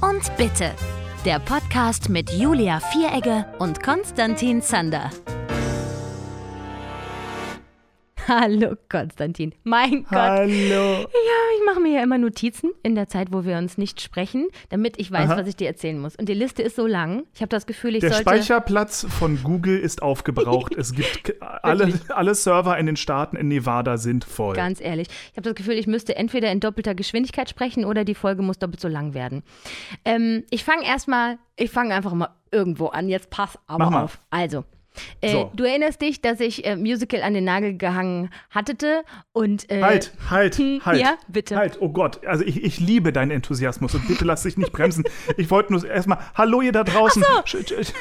und Bitte. Der Podcast mit Julia Vieregge und Konstantin Zander. Hallo Konstantin. Mein Gott. Hallo. Ja, ich mache mir ja immer Notizen in der Zeit, wo wir uns nicht sprechen, damit ich weiß, Aha. was ich dir erzählen muss. Und die Liste ist so lang. Ich habe das Gefühl, ich Der sollte. Speicherplatz von Google ist aufgebraucht. es gibt alle, alle Server in den Staaten in Nevada sind voll. Ganz ehrlich, ich habe das Gefühl, ich müsste entweder in doppelter Geschwindigkeit sprechen oder die Folge muss doppelt so lang werden. Ähm, ich fange erstmal, ich fange einfach mal irgendwo an. Jetzt pass aber auf. Also. Äh, So. Du erinnerst dich, dass ich äh, Musical an den Nagel gehangen hatte und äh, Halt, halt, hm, halt. ja, bitte. Halt, oh Gott. Also ich, ich liebe deinen Enthusiasmus und bitte lass dich nicht bremsen. Ich wollte nur erstmal, hallo ihr da draußen. Sch- sch- sind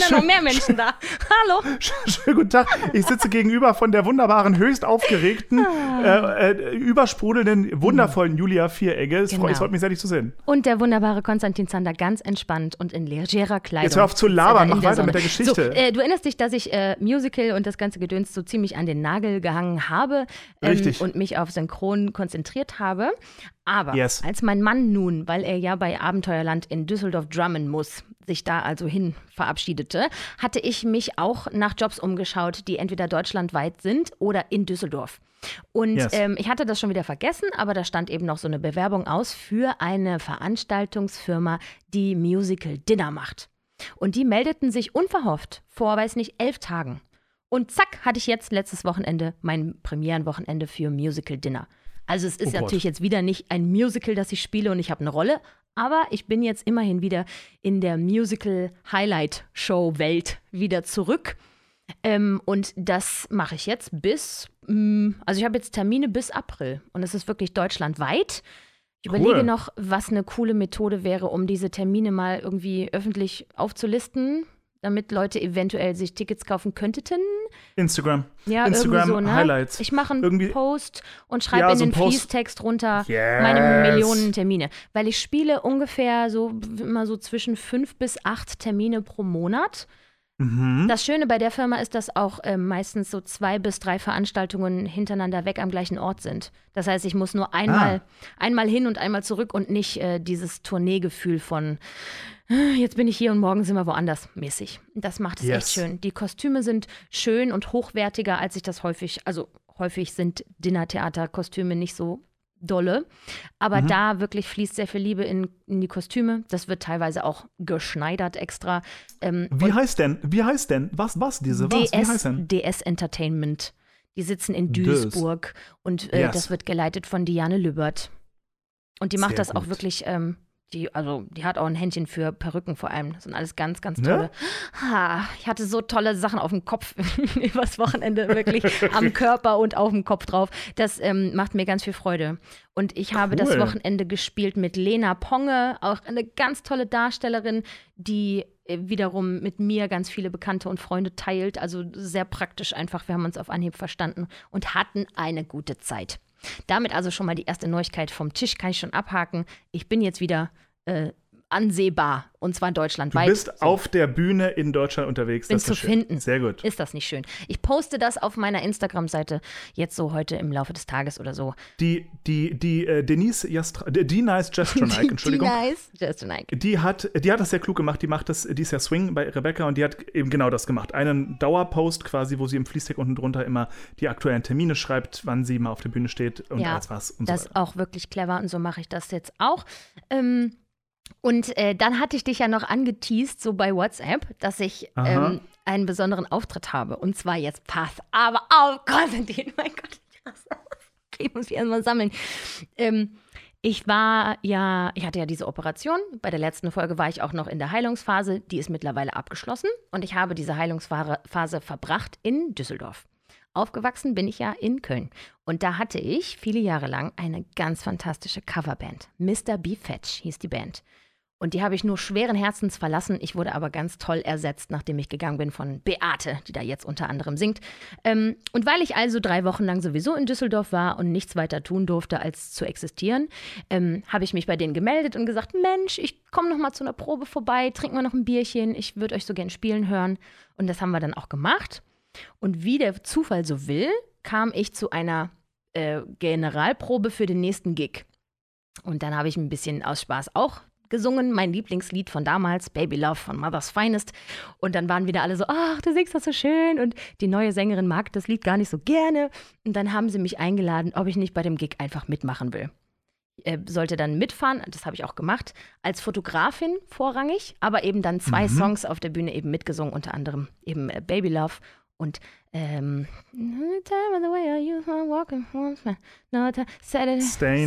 da noch mehr Menschen da. Hallo. Schönen guten Tag. Ich sitze gegenüber von der wunderbaren, höchst aufgeregten, äh, äh, übersprudelnden, wundervollen Julia Vieregge. Es, Genau. freut- es freut mich sehr, dich zu sehen. Und der wunderbare Konstantin Zander ganz entspannt und in legerer Kleidung. Jetzt hör auf zu er labern, mach weiter Sonne. mit der Geschichte. So, äh, du erinnerst dich, dass ich äh, Musical und das ganze Gedöns so ziemlich an den Nagel gehangen habe ähm, und mich auf Synchron konzentriert habe. Aber Yes. als mein Mann nun, weil er ja bei Abenteuerland in Düsseldorf drummen muss, sich da also hin verabschiedete, hatte ich mich auch nach Jobs umgeschaut, die entweder deutschlandweit sind oder in Düsseldorf. Und Yes. ähm, ich hatte das schon wieder vergessen, aber da stand eben noch so eine Bewerbung aus für eine Veranstaltungsfirma, die Musical Dinner macht. Und die meldeten sich unverhofft vor, weiß nicht, elf Tagen. Und zack, hatte ich jetzt letztes Wochenende mein Premierenwochenende für Musical Dinner. Also es ist Oh natürlich jetzt wieder nicht ein Musical, das ich spiele und ich habe eine Rolle, aber ich bin jetzt immerhin wieder in der Musical Highlight Show Welt wieder zurück. Ähm, und das mache ich jetzt bis, mm, also ich habe jetzt Termine bis April und es ist wirklich deutschlandweit. Ich Cool. überlege noch, was eine coole Methode wäre, um diese Termine mal irgendwie öffentlich aufzulisten, damit Leute eventuell sich Tickets kaufen könnten. Instagram. Ja, Instagram so, ne? Highlights. Ich mache einen Irgendwie- Post und schreibe Ja, in so den. Fließtext runter Yes. meine Millionen Termine. Weil ich spiele ungefähr so immer so zwischen fünf bis acht Termine pro Monat. Mhm. Das Schöne bei der Firma ist, dass auch ähm, meistens so zwei bis drei Veranstaltungen hintereinander weg am gleichen Ort sind. Das heißt, ich muss nur einmal, einmal hin und einmal zurück und nicht äh, dieses Tourneegefühl von äh, jetzt bin ich hier und morgen sind wir woanders mäßig. Das macht es echt Yes. schön. Die Kostüme sind schön und hochwertiger, als ich das häufig, also häufig sind Dinnertheater-Kostüme nicht so dolle. Aber Mhm. da wirklich fließt sehr viel Liebe in, in die Kostüme. Das wird teilweise auch geschneidert extra. Ähm, Wie heißt denn? Wie heißt denn? Was, was diese? Was? Wie heißt DS, denn? DS Entertainment. Die sitzen in DS. Duisburg und äh, Yes. das wird geleitet von Diane Lübbert. Und die macht Sehr das auch gut. wirklich, ähm, die, also die hat auch ein Händchen für Perücken vor allem. Das sind alles ganz, ganz Ne? tolle. Ha, ich hatte so tolle Sachen auf dem Kopf übers Wochenende, wirklich am Körper und auf dem Kopf drauf. Das ähm, macht mir ganz viel Freude. Und ich habe das Cool. Wochenende gespielt mit Lena Ponge, auch eine ganz tolle Darstellerin, die äh, wiederum mit mir ganz viele Bekannte und Freunde teilt. Also sehr praktisch einfach. Wir haben uns auf Anhieb verstanden und hatten eine gute Zeit. Damit also schon mal die erste Neuigkeit vom Tisch, kann ich schon abhaken. Ich bin jetzt wieder äh, ansehbar und zwar Du deutschlandweit. bist auf der Bühne in Deutschland unterwegs. Bin das ist zu finden. Sehr gut. Ist das nicht schön? Ich poste das auf meiner Instagram-Seite jetzt so heute im Laufe des Tages oder so. Die, die, die äh, Denise Jastra, die, die Nice Jastronike, Entschuldigung. Die nice. Nike. Die hat, die hat das sehr klug gemacht. Die macht das, die ist ja Swing bei Rebecca und die hat eben genau das gemacht. Einen Dauerpost quasi, wo sie im Fließtext unten drunter immer die aktuellen Termine schreibt, wann sie mal auf der Bühne steht und Ja, als was und Das so ist weiter. auch wirklich clever und so mache ich das jetzt auch. Ähm, und äh, dann hatte ich dich ja noch angeteased, so bei WhatsApp, dass ich ähm, einen besonderen Auftritt habe. Und zwar jetzt pass, aber auf, Konstantin, mein Gott. Ich muss mich erstmal sammeln. Ähm, ich war ja, ich hatte ja diese Operation. Bei der letzten Folge war ich auch noch in der Heilungsphase. Die ist mittlerweile abgeschlossen. Und ich habe diese Heilungsphase verbracht in Düsseldorf. Aufgewachsen bin ich ja in Köln. Und da hatte ich viele Jahre lang eine ganz fantastische Coverband. Mr. B. Fetch hieß die Band. Und die habe ich nur schweren Herzens verlassen. Ich wurde aber ganz toll ersetzt, nachdem ich gegangen bin von Beate, die da jetzt unter anderem singt. Ähm, und weil ich also drei Wochen lang sowieso in Düsseldorf war und nichts weiter tun durfte, als zu existieren, ähm, habe ich mich bei denen gemeldet und gesagt, Mensch, ich komme noch mal zu einer Probe vorbei, trinken wir noch ein Bierchen, ich würde euch so gern spielen hören. Und das haben wir dann auch gemacht. Und wie der Zufall so will, kam ich zu einer äh, Generalprobe für den nächsten Gig. Und dann habe ich ein bisschen aus Spaß auch gesungen, mein Lieblingslied von damals, Baby Love von Mother's Finest. Und dann waren wieder alle so, ach, du singst das so schön. Und die neue Sängerin mag das Lied gar nicht so gerne. Und dann haben sie mich eingeladen, ob ich nicht bei dem Gig einfach mitmachen will. Äh, sollte dann mitfahren, das habe ich auch gemacht, als Fotografin vorrangig, aber eben dann zwei Mhm. Songs auf der Bühne eben mitgesungen, unter anderem eben äh, Baby Love und ähm,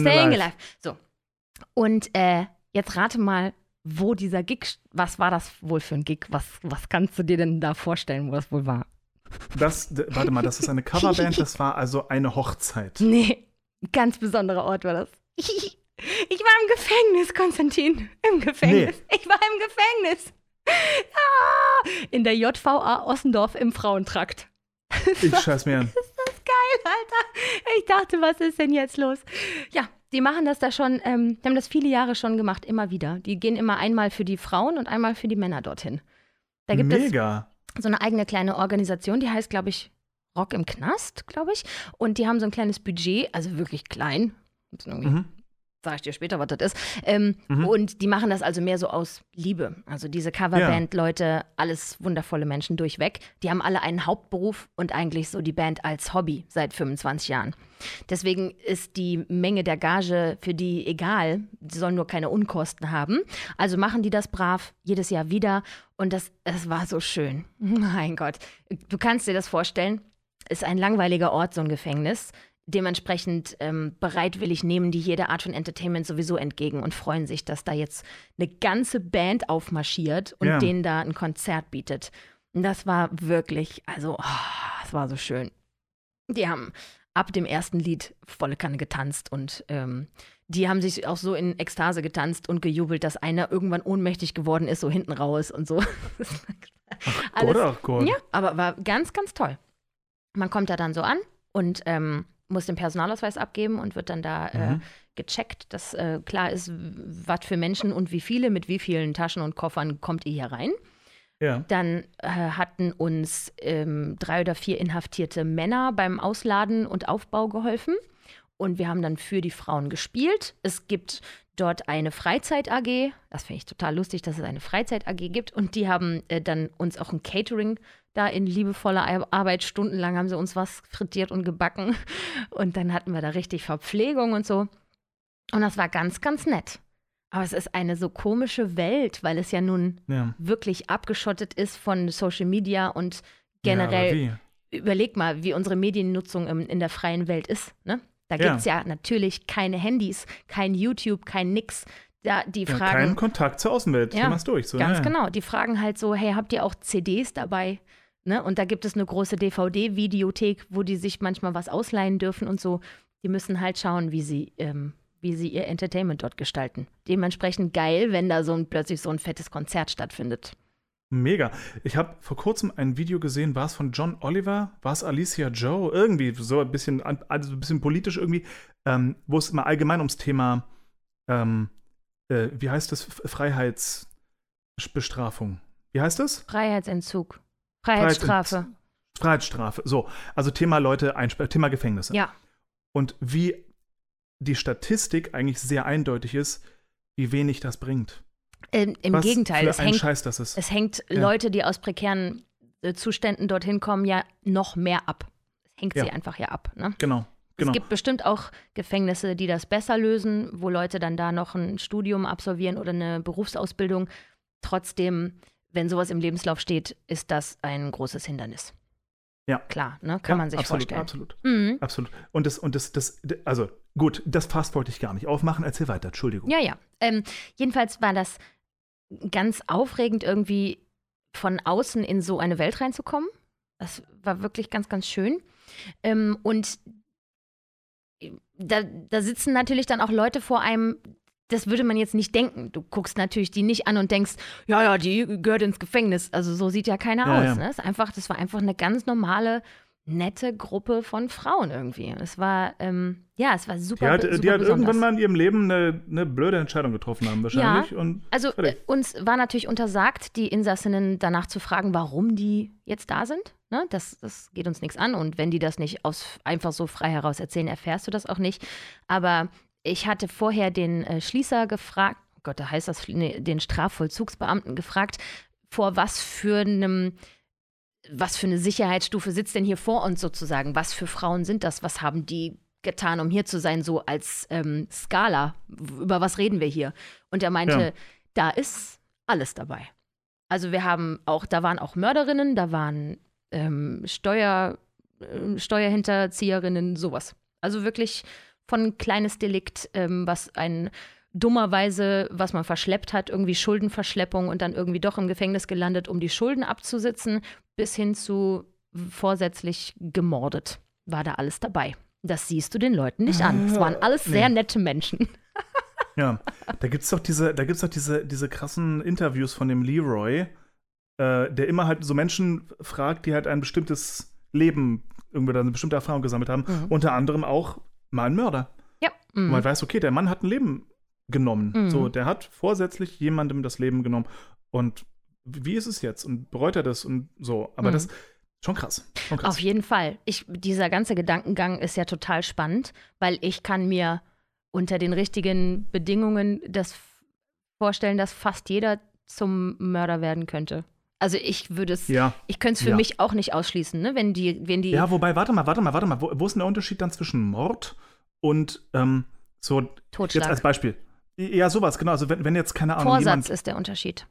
Staying. Alive. So. Und äh, jetzt rate mal, wo dieser Gig, was war das wohl für ein Gig? Was, was kannst du dir denn da vorstellen, wo das wohl war? Das, warte mal, das ist eine Coverband, das war also eine Hochzeit. Nee, ein ganz besonderer Ort war das. Ich war im Gefängnis, Konstantin. Im Gefängnis. Ich war im Gefängnis. Ah, in der JVA Ossendorf im Frauentrakt. Ich scheiß mir an. Geil, Alter. Ich dachte, was ist denn jetzt los? Ja, die machen das da schon, ähm, die haben das viele Jahre schon gemacht, immer wieder. Die gehen immer einmal für die Frauen und einmal für die Männer dorthin. Da gibt es Mega. so eine eigene kleine Organisation, die heißt, glaube ich, Rock im Knast, glaube ich. Und die haben so ein kleines Budget, also wirklich klein. Irgendwie Mhm. Sag ich dir später, was das ist. Ähm, Mhm. Und die machen das also mehr so aus Liebe. Also diese Coverband-Leute, alles wundervolle Menschen durchweg. Die haben alle einen Hauptberuf und eigentlich so die Band als Hobby seit 25 Jahren. Deswegen ist die Menge der Gage für die egal. Die sollen nur keine Unkosten haben. Also machen die das brav jedes Jahr wieder. Und das, es war so schön. Mein Gott. Du kannst dir das vorstellen. Ist ein langweiliger Ort, so ein Gefängnis. Dementsprechend ähm, bereitwillig nehmen die jede Art von Entertainment sowieso entgegen und freuen sich, dass da jetzt eine ganze Band aufmarschiert und Ja. denen da ein Konzert bietet. Und das war wirklich, also, es war so schön. Die haben ab dem ersten Lied volle Kanne getanzt und ähm, die haben sich auch so in Ekstase getanzt und gejubelt, dass einer irgendwann ohnmächtig geworden ist, so hinten raus und so. Gott, ach Gott. Ja, aber war ganz, ganz toll. Man kommt da dann so an und ähm, muss den Personalausweis abgeben und wird dann da äh, Mhm. gecheckt, dass äh, klar ist, was für Menschen und wie viele, mit wie vielen Taschen und Koffern kommt ihr hier rein. Ja. Dann äh, hatten uns ähm, drei oder vier inhaftierte Männer beim Ausladen und Aufbau geholfen. Und wir haben dann für die Frauen gespielt. Es gibt dort eine Freizeit-AG. Das finde ich total lustig, dass es eine Freizeit-AG gibt. Und die haben äh, dann uns auch ein Catering da in liebevoller Ar- Arbeit. Stundenlang haben sie uns was frittiert und gebacken. Und dann hatten wir da richtig Verpflegung und so. Und das war ganz, ganz nett. Aber es ist eine so komische Welt, weil es ja nun ja. wirklich abgeschottet ist von Social Media und Ja, generell, wie? überleg mal, wie unsere Mediennutzung im, in der freien Welt ist. Ne? Da Ja. gibt es ja natürlich keine Handys, kein YouTube, kein nix. Da, die Ja, fragen, keinen Kontakt zur Außenwelt. Ja, machst durch. So, ganz ja. genau, die fragen halt so, hey, habt ihr auch CDs dabei? Ne? Und da gibt es eine große DVD-Videothek, wo die sich manchmal was ausleihen dürfen und so. Die müssen halt schauen, wie sie, ähm, wie sie ihr Entertainment dort gestalten. Dementsprechend geil, wenn da so ein, plötzlich so ein fettes Konzert stattfindet. Mega. Ich habe vor kurzem ein Video gesehen, war es von John Oliver, war es Alicia Joe, irgendwie so ein bisschen, also ein bisschen politisch irgendwie, ähm, wo es immer allgemein ums Thema, ähm, äh, wie heißt das, Freiheitsbestrafung. Wie heißt das? Freiheitsentzug. Freiheitsstrafe. Freiheitsstrafe. So, also Thema Leute einsperren, Thema Gefängnisse. Ja. Und wie die Statistik eigentlich sehr eindeutig ist, wie wenig das bringt. Ähm, Im Was Gegenteil, es hängt, Scheiß es hängt Ja. Leute, die aus prekären äh, Zuständen dorthin kommen, ja noch mehr ab. Es hängt Ja. sie einfach ja ab. Ne? genau, genau. Es gibt bestimmt auch Gefängnisse, die das besser lösen, wo Leute dann da noch ein Studium absolvieren oder eine Berufsausbildung. Trotzdem, wenn sowas im Lebenslauf steht, ist das ein großes Hindernis. Ja. Klar, ne? kann ja, man sich absolut, vorstellen. Absolut. Mhm. Absolut. Und das, und das, das, also gut, das Fass wollte ich gar nicht aufmachen. Erzähl weiter, Entschuldigung. Ja, ja. Ähm, jedenfalls war das ganz aufregend, irgendwie von außen in so eine Welt reinzukommen. Das war wirklich ganz, ganz schön. Ähm, und da, da sitzen natürlich dann auch Leute vor einem, das würde man jetzt nicht denken. Du guckst natürlich die nicht an und denkst, ja, ja, die gehört ins Gefängnis. Also so sieht ja keiner Ja, aus. ja. Ne? Ist einfach, das war einfach eine ganz normale, nette Gruppe von Frauen irgendwie. Es war, ähm, ja, es war super. Die hat, super die hat irgendwann mal in ihrem Leben eine, eine blöde Entscheidung getroffen haben, wahrscheinlich. Und Also äh, fertig. uns war natürlich untersagt, die Insassinnen danach zu fragen, warum die jetzt da sind. Ne? Das, das geht uns nichts an. Und wenn die das nicht aus, einfach so frei heraus erzählen, erfährst du das auch nicht. Aber ich hatte vorher den äh, Schließer gefragt. Oh Gott, da heißt das, nee, den Strafvollzugsbeamten gefragt, vor was für einem was für eine Sicherheitsstufe sitzt denn hier vor uns sozusagen? Was für Frauen sind das? Was haben die getan, um hier zu sein, so als ähm, Skala? Über was reden wir hier? Und er meinte, Ja. da ist alles dabei. Also wir haben auch, da waren auch Mörderinnen, da waren ähm, Steuer, äh, Steuerhinterzieherinnen, sowas. Also wirklich von kleines Delikt, ähm, was ein dummerweise, was man verschleppt hat, irgendwie Schuldenverschleppung und dann irgendwie doch im Gefängnis gelandet, um die Schulden abzusitzen, bis hin zu vorsätzlich gemordet. War da alles dabei. Das siehst du den Leuten nicht an. Es waren alles Nee. sehr nette Menschen. Ja, da gibt's doch diese, da gibt's doch diese, diese krassen Interviews von dem Leroy, äh, der immer halt so Menschen fragt, die halt ein bestimmtes Leben, irgendwie da eine bestimmte Erfahrung gesammelt haben. Mhm. Unter anderem auch mal ein Mörder. Ja. Mhm. man weiß, okay, der Mann hat ein Leben genommen. Mhm. So, der hat vorsätzlich jemandem das Leben genommen. Und wie ist es jetzt? Und bereut er das und so. Aber Mhm. das schon krass. Schon krass. Auf jeden Fall. Ich, dieser ganze Gedankengang ist ja total spannend, weil ich kann mir unter den richtigen Bedingungen das vorstellen, dass fast jeder zum Mörder werden könnte. Also ich würde es, ja. ich könnte es für Ja. mich auch nicht ausschließen, ne? Wenn die, wenn die, Ja, wobei, warte mal, warte mal, warte mal. Wo, wo ist denn der Unterschied dann zwischen Mord und ähm, so Jetzt Totschlag. als Beispiel. Ja, sowas, genau. Also wenn, wenn jetzt, keine Ahnung, Vorsatz jemand. ist der Unterschied.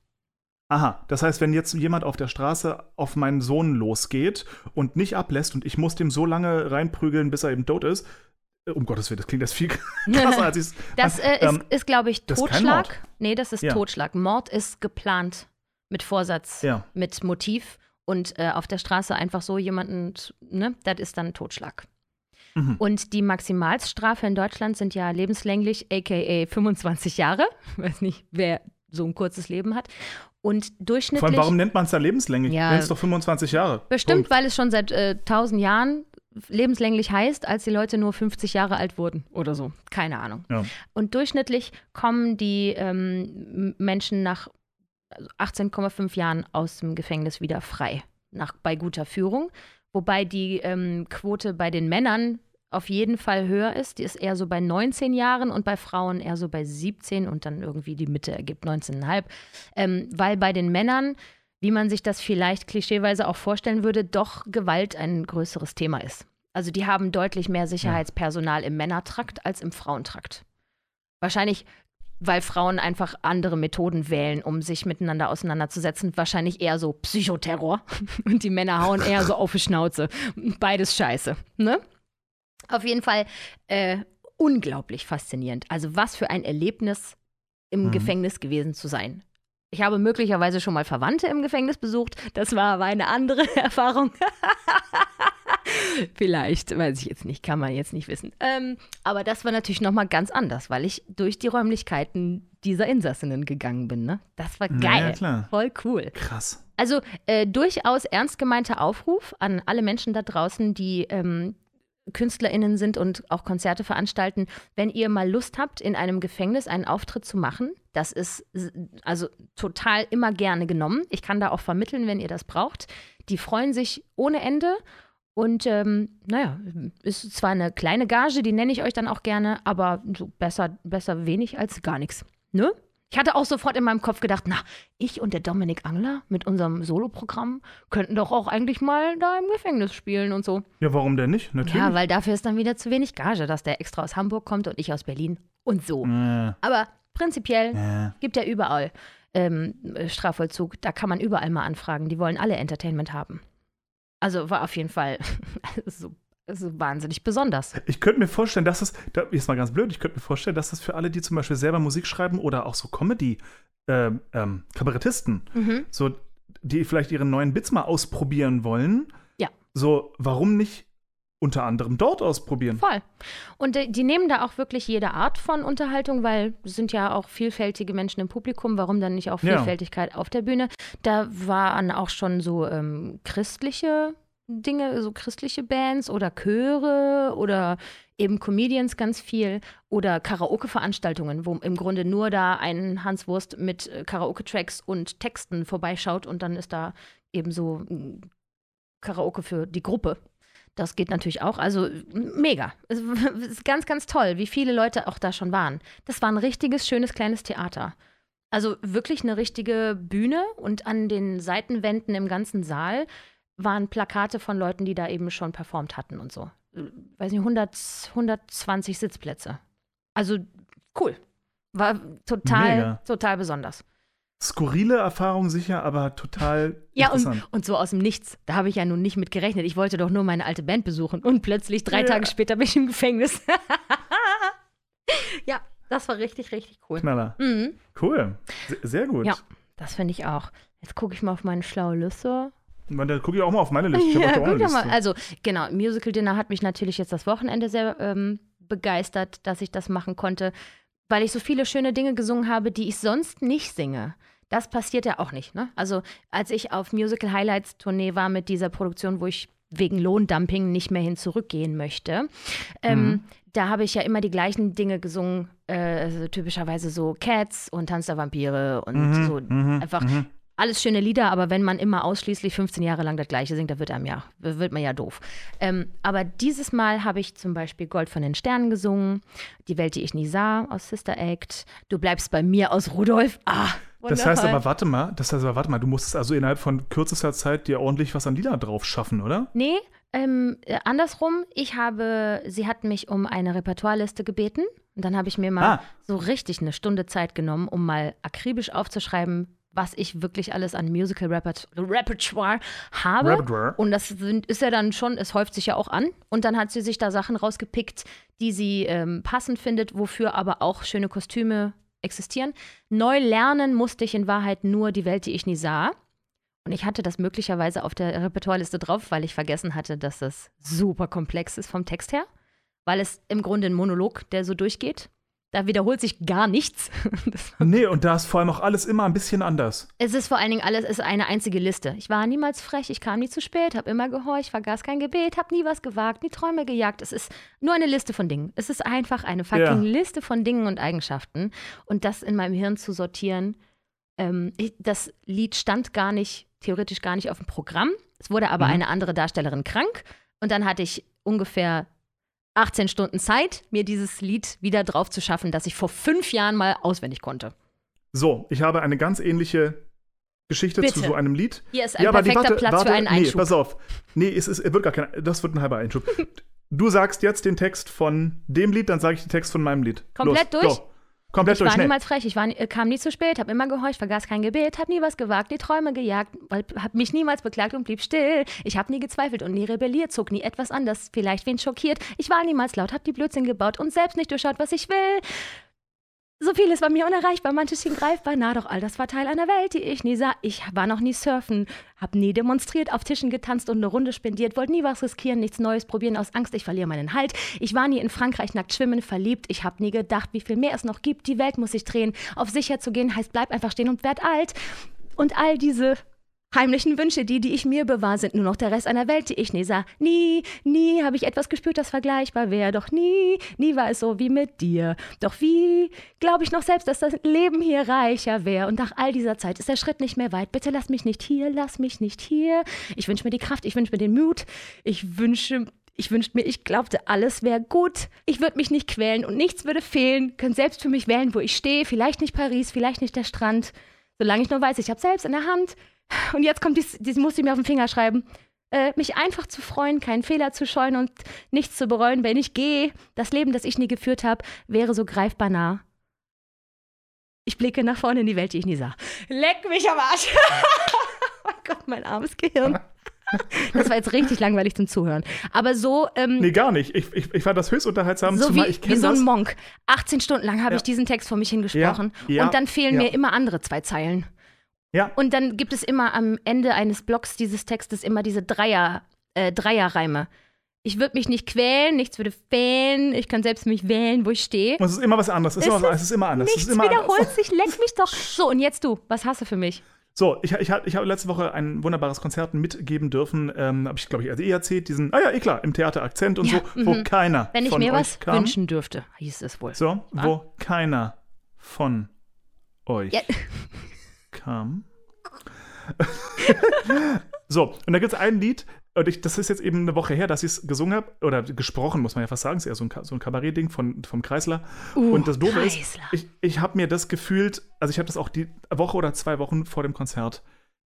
Aha, das heißt, wenn jetzt jemand auf der Straße auf meinen Sohn losgeht und nicht ablässt und ich muss dem so lange reinprügeln, bis er eben tot ist, äh, um Gottes Willen, das klingt jetzt viel krasser, als ich es. Das äh, ist, Ähm, ist glaube ich, das Totschlag. Mord. Nee, das ist Ja. Totschlag. Mord ist geplant mit Vorsatz, Ja. mit Motiv und äh, auf der Straße einfach so jemanden, ne, das ist dann Totschlag. Mhm. Und die Maximalstrafe in Deutschland sind ja lebenslänglich, aka 25 Jahre. Ich weiß nicht, wer so ein kurzes Leben hat. Und Vor durchschnittlich. allem, warum nennt man es da lebenslänglich? Ja. Nennt es doch 25 Jahre. Bestimmt, Punkt. weil es schon seit äh, 1000 Jahren lebenslänglich heißt, als die Leute nur 50 Jahre alt wurden oder so. Keine Ahnung. Ja. Und durchschnittlich kommen die ähm, Menschen nach 18,5 Jahren aus dem Gefängnis wieder frei, nach, bei guter Führung. Wobei die ähm, Quote bei den Männern auf jeden Fall höher ist. Die ist eher so bei 19 Jahren und bei Frauen eher so bei 17 und dann irgendwie die Mitte ergibt 19,5. Ähm, weil bei den Männern, wie man sich das vielleicht klischeeweise auch vorstellen würde, doch Gewalt ein größeres Thema ist. Also die haben deutlich mehr Sicherheitspersonal im Männertrakt als im Frauentrakt. Wahrscheinlich, weil Frauen einfach andere Methoden wählen, um sich miteinander auseinanderzusetzen. Wahrscheinlich eher so Psychoterror. Und die Männer hauen eher so auf die Schnauze. Beides scheiße. Ne? Auf jeden Fall äh, unglaublich faszinierend. Also, was für ein Erlebnis im Mhm. Gefängnis gewesen zu sein. Ich habe möglicherweise schon mal Verwandte im Gefängnis besucht. Das war aber eine andere Erfahrung. Vielleicht, weiß ich jetzt nicht, kann man jetzt nicht wissen. Ähm, aber das war natürlich nochmal ganz anders, weil ich durch die Räumlichkeiten dieser Insassinnen gegangen bin. Ne? Das war geil. ja, klar. Voll cool. Krass. Also äh, durchaus ernst gemeinter Aufruf an alle Menschen da draußen, die ähm, KünstlerInnen sind und auch Konzerte veranstalten. Wenn ihr mal Lust habt, in einem Gefängnis einen Auftritt zu machen, das ist also total immer gerne genommen. Ich kann da auch vermitteln, wenn ihr das braucht. Die freuen sich ohne Ende. Und ähm, naja, ist zwar eine kleine Gage, die nenne ich euch dann auch gerne, aber so besser, besser wenig als gar nichts. Ne? Ich hatte auch sofort in meinem Kopf gedacht, na, ich und der Dominik Angler mit unserem Soloprogramm könnten doch auch eigentlich mal da im Gefängnis spielen und so. Ja, warum denn nicht? Natürlich. Ja, weil dafür ist dann wieder zu wenig Gage, dass der extra aus Hamburg kommt und ich aus Berlin und so. äh, Aber prinzipiell äh. gibt ja überall ähm, Strafvollzug. Da kann man überall mal anfragen. Die wollen alle Entertainment haben. Also war auf jeden Fall so, so wahnsinnig besonders. Ich könnte mir vorstellen, dass das, da, jetzt mal ganz blöd, ich könnte mir vorstellen, dass das für alle, die zum Beispiel selber Musik schreiben oder auch so Comedy, ähm, ähm, Kabarettisten, Mhm. so, die vielleicht ihren neuen Bits mal ausprobieren wollen. Ja. So, warum nicht unter anderem dort ausprobieren? Voll. Und äh, die nehmen da auch wirklich jede Art von Unterhaltung, weil es sind ja auch vielfältige Menschen im Publikum. Warum dann nicht auch Ja. Vielfältigkeit auf der Bühne? Da waren auch schon so ähm, christliche Dinge, so christliche Bands oder Chöre oder eben Comedians ganz viel oder Karaoke-Veranstaltungen, wo im Grunde nur da ein Hans Wurst mit äh, Karaoke-Tracks und Texten vorbeischaut und dann ist da eben so mm, Karaoke für die Gruppe. Das geht natürlich auch. Also mega. Es ist ganz, ganz toll, wie viele Leute auch da schon waren. Das war ein richtiges, schönes, kleines Theater. Also wirklich eine richtige Bühne und an den Seitenwänden im ganzen Saal waren Plakate von Leuten, die da eben schon performt hatten und so. Äh, Weiß nicht, 100, 120 Sitzplätze. Also cool. War total, Mega. total besonders. Skurrile Erfahrung sicher, aber total Ja, und, interessant. und so aus dem Nichts. Da habe ich ja nun nicht mit gerechnet. Ich wollte doch nur meine alte Band besuchen. Und plötzlich, drei Ja. Tage später, bin ich im Gefängnis. ja, das war richtig, richtig cool. Knaller. Mhm. Cool. Se- Sehr gut. Ja, das finde ich auch. Jetzt gucke ich mal auf meine schlaue Liste. Da gucke ich auch mal auf meine Liste. Ich Ja, guck doch mal. Liste. Also, genau, Musical Dinner hat mich natürlich jetzt das Wochenende sehr ähm, begeistert, dass ich das machen konnte, weil ich so viele schöne Dinge gesungen habe, die ich sonst nicht singe. Das passiert ja auch nicht. Ne? Also, als ich auf Musical Highlights Tournee war mit dieser Produktion, wo ich wegen Lohndumping nicht mehr hin zurückgehen möchte, ähm, Mhm. da habe ich ja immer die gleichen Dinge gesungen, äh, also typischerweise so Cats und Tanz der Vampire und Mhm, so mhm, einfach mhm. Alles schöne Lieder, aber wenn man immer ausschließlich 15 Jahre lang das gleiche singt, dann wird einem ja, wird man ja doof. Ähm, aber dieses Mal habe ich zum Beispiel Gold von den Sternen gesungen, Die Welt, die ich nie sah aus Sister Act, Du bleibst bei mir aus Rudolf. Ah, Das heißt aber, warte mal, das heißt aber, warte mal, du musstest also innerhalb von kürzester Zeit dir ordentlich was an Lieder drauf schaffen, oder? Nee, ähm, äh, andersrum. Ich habe, sie hat mich um eine Repertoireliste gebeten. Und dann habe ich mir mal Ah. so richtig eine Stunde Zeit genommen, um mal akribisch aufzuschreiben, was ich wirklich alles an Musical Repert Repertoire habe. Repertoire. Und das sind, ist ja dann schon, es häuft sich ja auch an. Und dann hat sie sich da Sachen rausgepickt, die sie ähm, passend findet, wofür aber auch schöne Kostüme existieren. Neu lernen musste ich in Wahrheit nur die Welt, die ich nie sah. Und ich hatte das möglicherweise auf der Repertoireliste drauf, weil ich vergessen hatte, dass das super komplex ist vom Text her. Weil es im Grunde ein Monolog, der so durchgeht. Da wiederholt sich gar nichts. Nee, und da ist vor allem auch alles immer ein bisschen anders. es ist vor allen Dingen alles ist eine einzige Liste. Ich war niemals frech, ich kam nie zu spät, habe immer gehorcht, vergaß kein Gebet, habe nie was gewagt, nie Träume gejagt. Es ist nur eine Liste von Dingen. Es ist einfach eine fucking Ja. Liste von Dingen und Eigenschaften. Und das in meinem Hirn zu sortieren, ähm, ich, das Lied stand gar nicht, theoretisch gar nicht auf dem Programm. Es wurde aber Mhm. eine andere Darstellerin krank. Und dann hatte ich ungefähr 18 Stunden Zeit, mir dieses Lied wieder drauf zu schaffen, das ich vor fünf Jahren mal auswendig konnte. So, ich habe eine ganz ähnliche Geschichte zu Bitte. so einem Lied. Hier ist ein aber die- perfekter warte, Platz warte, für einen Nee, Einschub. pass auf. Nee, es, ist, es wird gar kein, das wird ein halber Einschub. Du sagst jetzt den Text von dem Lied, dann sage ich den Text von meinem Lied. Komplett Los, durch? Go. Komplett Ich war niemals frech, ich war, äh, kam nie zu spät, hab immer gehorcht, vergaß kein Gebet, hab nie was gewagt, die Träume gejagt, weil, hab mich niemals beklagt und blieb still. Ich hab nie gezweifelt und nie rebelliert, zog nie etwas anders, vielleicht wen schockiert. Ich war niemals laut, hab die Blödsinn gebaut und selbst nicht durchschaut, was ich will. So vieles war mir unerreichbar, manches schien greifbar, na doch all das war Teil einer Welt, die ich nie sah. Ich war noch nie surfen, hab nie demonstriert, auf Tischen getanzt und eine Runde spendiert, wollte nie was riskieren, nichts Neues probieren, aus Angst, ich verliere meinen Halt. Ich war nie in Frankreich nackt schwimmen, verliebt, ich hab nie gedacht, wie viel mehr es noch gibt, die Welt muss sich drehen. Auf sicher zu gehen heißt, bleib einfach stehen und werd alt. Und all diese heimlichen Wünsche, die, die ich mir bewahr, sind nur noch der Rest einer Welt, die ich nie sah. Nie, nie habe ich etwas gespürt, das vergleichbar wäre. Doch nie, nie war es so wie mit dir. Doch wie glaube ich noch selbst, dass das Leben hier reicher wäre. Und nach all dieser Zeit ist der Schritt nicht mehr weit. Bitte lass mich nicht hier, lass mich nicht hier. Ich wünsche mir die Kraft, ich wünsche mir den Mut. Ich wünsche ich wünschte mir, ich glaubte, alles wäre gut. Ich würde mich nicht quälen und nichts würde fehlen. Könnt selbst für mich wählen, wo ich stehe. Vielleicht nicht Paris, vielleicht nicht der Strand. Solange ich nur weiß, ich habe selbst in der Hand. Und jetzt kommt dies, dies muss ich mir auf den Finger schreiben. Äh, mich einfach zu freuen, keinen Fehler zu scheuen und nichts zu bereuen, wenn ich gehe. Das Leben, das ich nie geführt habe, wäre so greifbar nah. Ich blicke nach vorne in die Welt, die ich nie sah. Leck mich am Arsch. oh Gott, mein armes Gehirn. Das war jetzt richtig langweilig zum Zuhören. Aber so, ähm, Nee, gar nicht. Ich, ich, ich fand das höchst unterhaltsam, so zumal wie, ich wie kenne so ein Monk. 18 Stunden lang habe Ja. ich diesen Text vor mich hingesprochen. Ja, und dann fehlen ja. mir immer andere zwei Zeilen. Ja, Und dann gibt es immer am Ende eines Blocks dieses Textes immer diese Dreier, äh, Dreierreime. Ich würde mich nicht quälen, nichts würde fehlen, ich kann selbst mich wählen, wo ich stehe. es ist immer was anderes. Es ist, Es immer, es ist immer anders. es Nichts ist immer wiederholt anders. sich, leck mich doch. So, und jetzt du, was hast du für mich? So, ich, ich, ich habe letzte Woche ein wunderbares Konzert mitgeben dürfen. Ähm, habe ich, glaube ich, also eh erzählt, diesen, ah ja, eh klar, im Theater Akzent und Ja, so, wo mhm. keiner Wenn ich mir was kam. wünschen dürfte, hieß es wohl. So, wo keiner von euch Ja. kam. so, und da gibt es ein Lied, und ich, das ist jetzt eben eine Woche her, dass ich es gesungen habe, oder gesprochen, muss man ja fast sagen, ist eher so ein, so ein Kabarettding von, vom Kreisler. Uh, und das Doofe ist, ich, ich habe mir das gefühlt, also ich habe das auch die Woche oder zwei Wochen vor dem Konzert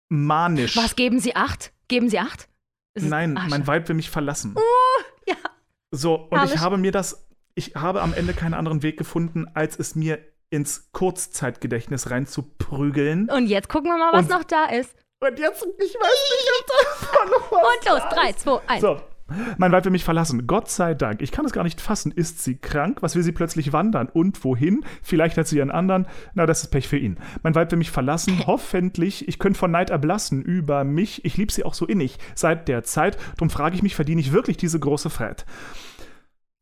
manisch. Was geben Sie acht? Geben Sie acht? Ist es- Nein, Ah, mein. Vibe will mich verlassen. ja. So, und Herrlich. ich habe mir das, ich habe am Ende keinen anderen Weg gefunden, als es mir ins Kurzzeitgedächtnis reinzuprügeln. Und jetzt gucken wir mal, was Und- noch da ist. Und jetzt, ich weiß nicht, ob da noch was Und los, da drei, ist. zwei, eins. So. Mein Weib will mich verlassen. Gott sei Dank. Ich kann es gar nicht fassen. Ist sie krank? Was will sie plötzlich wandern? Und wohin? Vielleicht hat sie einen anderen. Na, das ist Pech für ihn. Mein Weib will mich verlassen. Hoffentlich. Ich könnte von Neid erblassen über mich. Ich liebe sie auch so innig. Seit der Zeit. Drum frage ich mich, verdiene ich wirklich diese große Fred?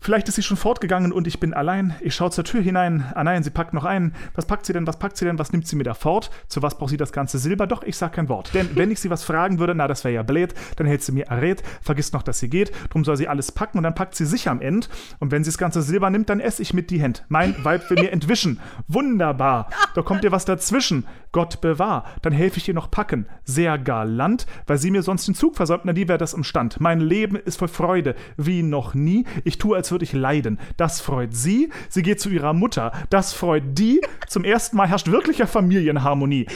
Vielleicht ist sie schon fortgegangen und ich bin allein. Ich schaue zur Tür hinein. Ah nein, sie packt noch ein. Was packt sie denn? Was packt sie denn? Was nimmt sie mir da fort? Zu was braucht sie das ganze Silber? Doch, ich sag kein Wort. Denn wenn ich sie was fragen würde, na, das wäre ja blöd, dann hält sie mir errät, vergisst noch, dass sie geht. Drum soll sie alles packen und dann packt sie sich am Ende. Und wenn sie das ganze Silber nimmt, dann esse ich mit die Hand. Mein Weib will mir entwischen. Wunderbar. Da kommt ihr was dazwischen. Gott bewahr. Dann helfe ich ihr noch packen. Sehr galant, weil sie mir sonst den Zug versäumt. Na, die wäre das im Stand. Mein Leben ist voll Freude, wie noch nie. Ich tue, als würde ich leiden. Das freut sie. Sie geht zu ihrer Mutter. Das freut die. Zum ersten Mal herrscht wirklicher Familienharmonie.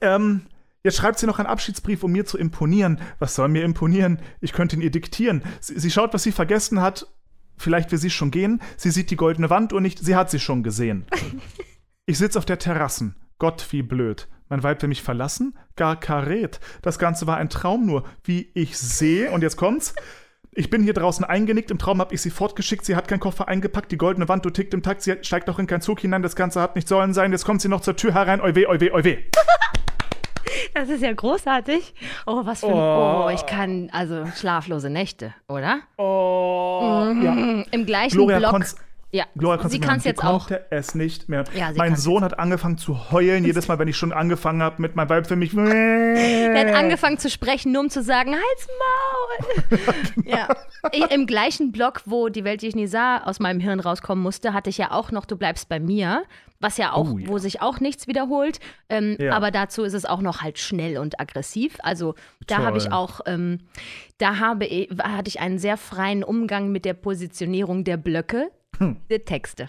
Ähm, jetzt schreibt sie noch einen Abschiedsbrief, um mir zu imponieren. Was soll mir imponieren? Ich könnte ihn ihr diktieren. Sie, sie schaut, was sie vergessen hat. Vielleicht will sie schon gehen. Sie sieht die goldene Wand und nicht, sie hat sie schon gesehen. Ich sitz auf der Terrassen. Gott, wie blöd. Mein Weib will mich verlassen? Gar karet. Das Ganze war ein Traum nur, wie ich sehe. Und jetzt kommt's. Ich bin hier draußen eingenickt. Im Traum hab ich sie fortgeschickt. Sie hat keinen Koffer eingepackt. Die goldene Wand, du tickt im Takt. Sie steigt auch in keinen Zug hinein. Das Ganze hat nicht sollen sein. Jetzt kommt sie noch zur Tür herein. Oi weh, oi weh, oi weh. Das ist ja großartig. Oh, was für ein. Oh. Oh, ich kann. Also schlaflose Nächte, oder? Oh, ja. Mhm. Im gleichen Gloria Block. konnt's- ja, Gloria sie kann es jetzt auch. es nicht mehr. Ja, mein Sohn hat angefangen zu heulen, jedes Mal, wenn ich schon angefangen habe mit meinem Weib für mich. Er hat angefangen zu sprechen, nur um zu sagen, halt's Maul. ja. Ich, Im gleichen Block, wo die Welt, die ich nie sah, aus meinem Hirn rauskommen musste, hatte ich ja auch noch Du bleibst bei mir, was ja auch, Oh, ja. wo sich auch nichts wiederholt. Ähm, Ja. Aber dazu ist es auch noch halt schnell und aggressiv. Also da habe ich auch, ähm, da habe ich, hatte ich einen sehr freien Umgang mit der Positionierung der Blöcke. Der Texte.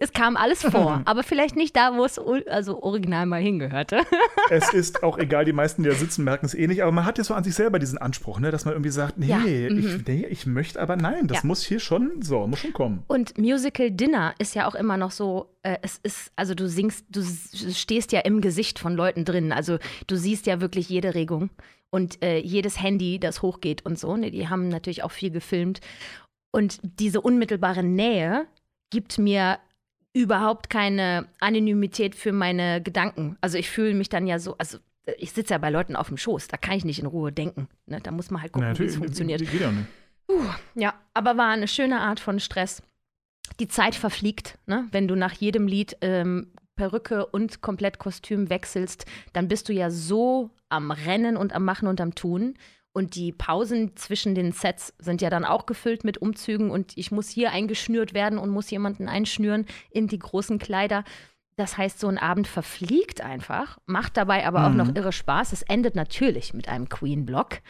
es kam alles vor, aber vielleicht nicht da, wo es also original mal hingehörte. es ist auch egal, die meisten, die da sitzen, merken es eh nicht, aber man hat ja so an sich selber diesen Anspruch, ne, dass man irgendwie sagt, nee, Ja, ich, nee ich möchte, aber nein, das Ja. muss hier schon, so, muss schon kommen. Und Musical Dinner ist ja auch immer noch so, äh, es ist, also du singst, du stehst ja im Gesicht von Leuten drin. Also du siehst ja wirklich jede Regung und äh, jedes Handy, das hochgeht und so. Ne? Die haben natürlich auch viel gefilmt. Und diese unmittelbare Nähe gibt mir überhaupt keine Anonymität für meine Gedanken. Also ich fühle mich dann ja so, also äh, ich sitze ja bei Leuten auf dem Schoß, da kann ich nicht in Ruhe denken. Ne? Da muss man halt gucken, wie es funktioniert. Geht ja nicht. Ja, aber war eine schöne Art von Stress. Die Zeit verfliegt, ne? Wenn du nach jedem Lied ähm, Perücke und komplett Kostüm wechselst, dann bist du ja so am Rennen und am Machen und am Tun. Und die Pausen zwischen den Sets sind ja dann auch gefüllt mit Umzügen und ich muss hier eingeschnürt werden und muss jemanden einschnüren in die großen Kleider. Das heißt, so ein Abend verfliegt einfach, macht dabei aber auch Mhm. noch irre Spaß. Es endet natürlich mit einem Queen-Block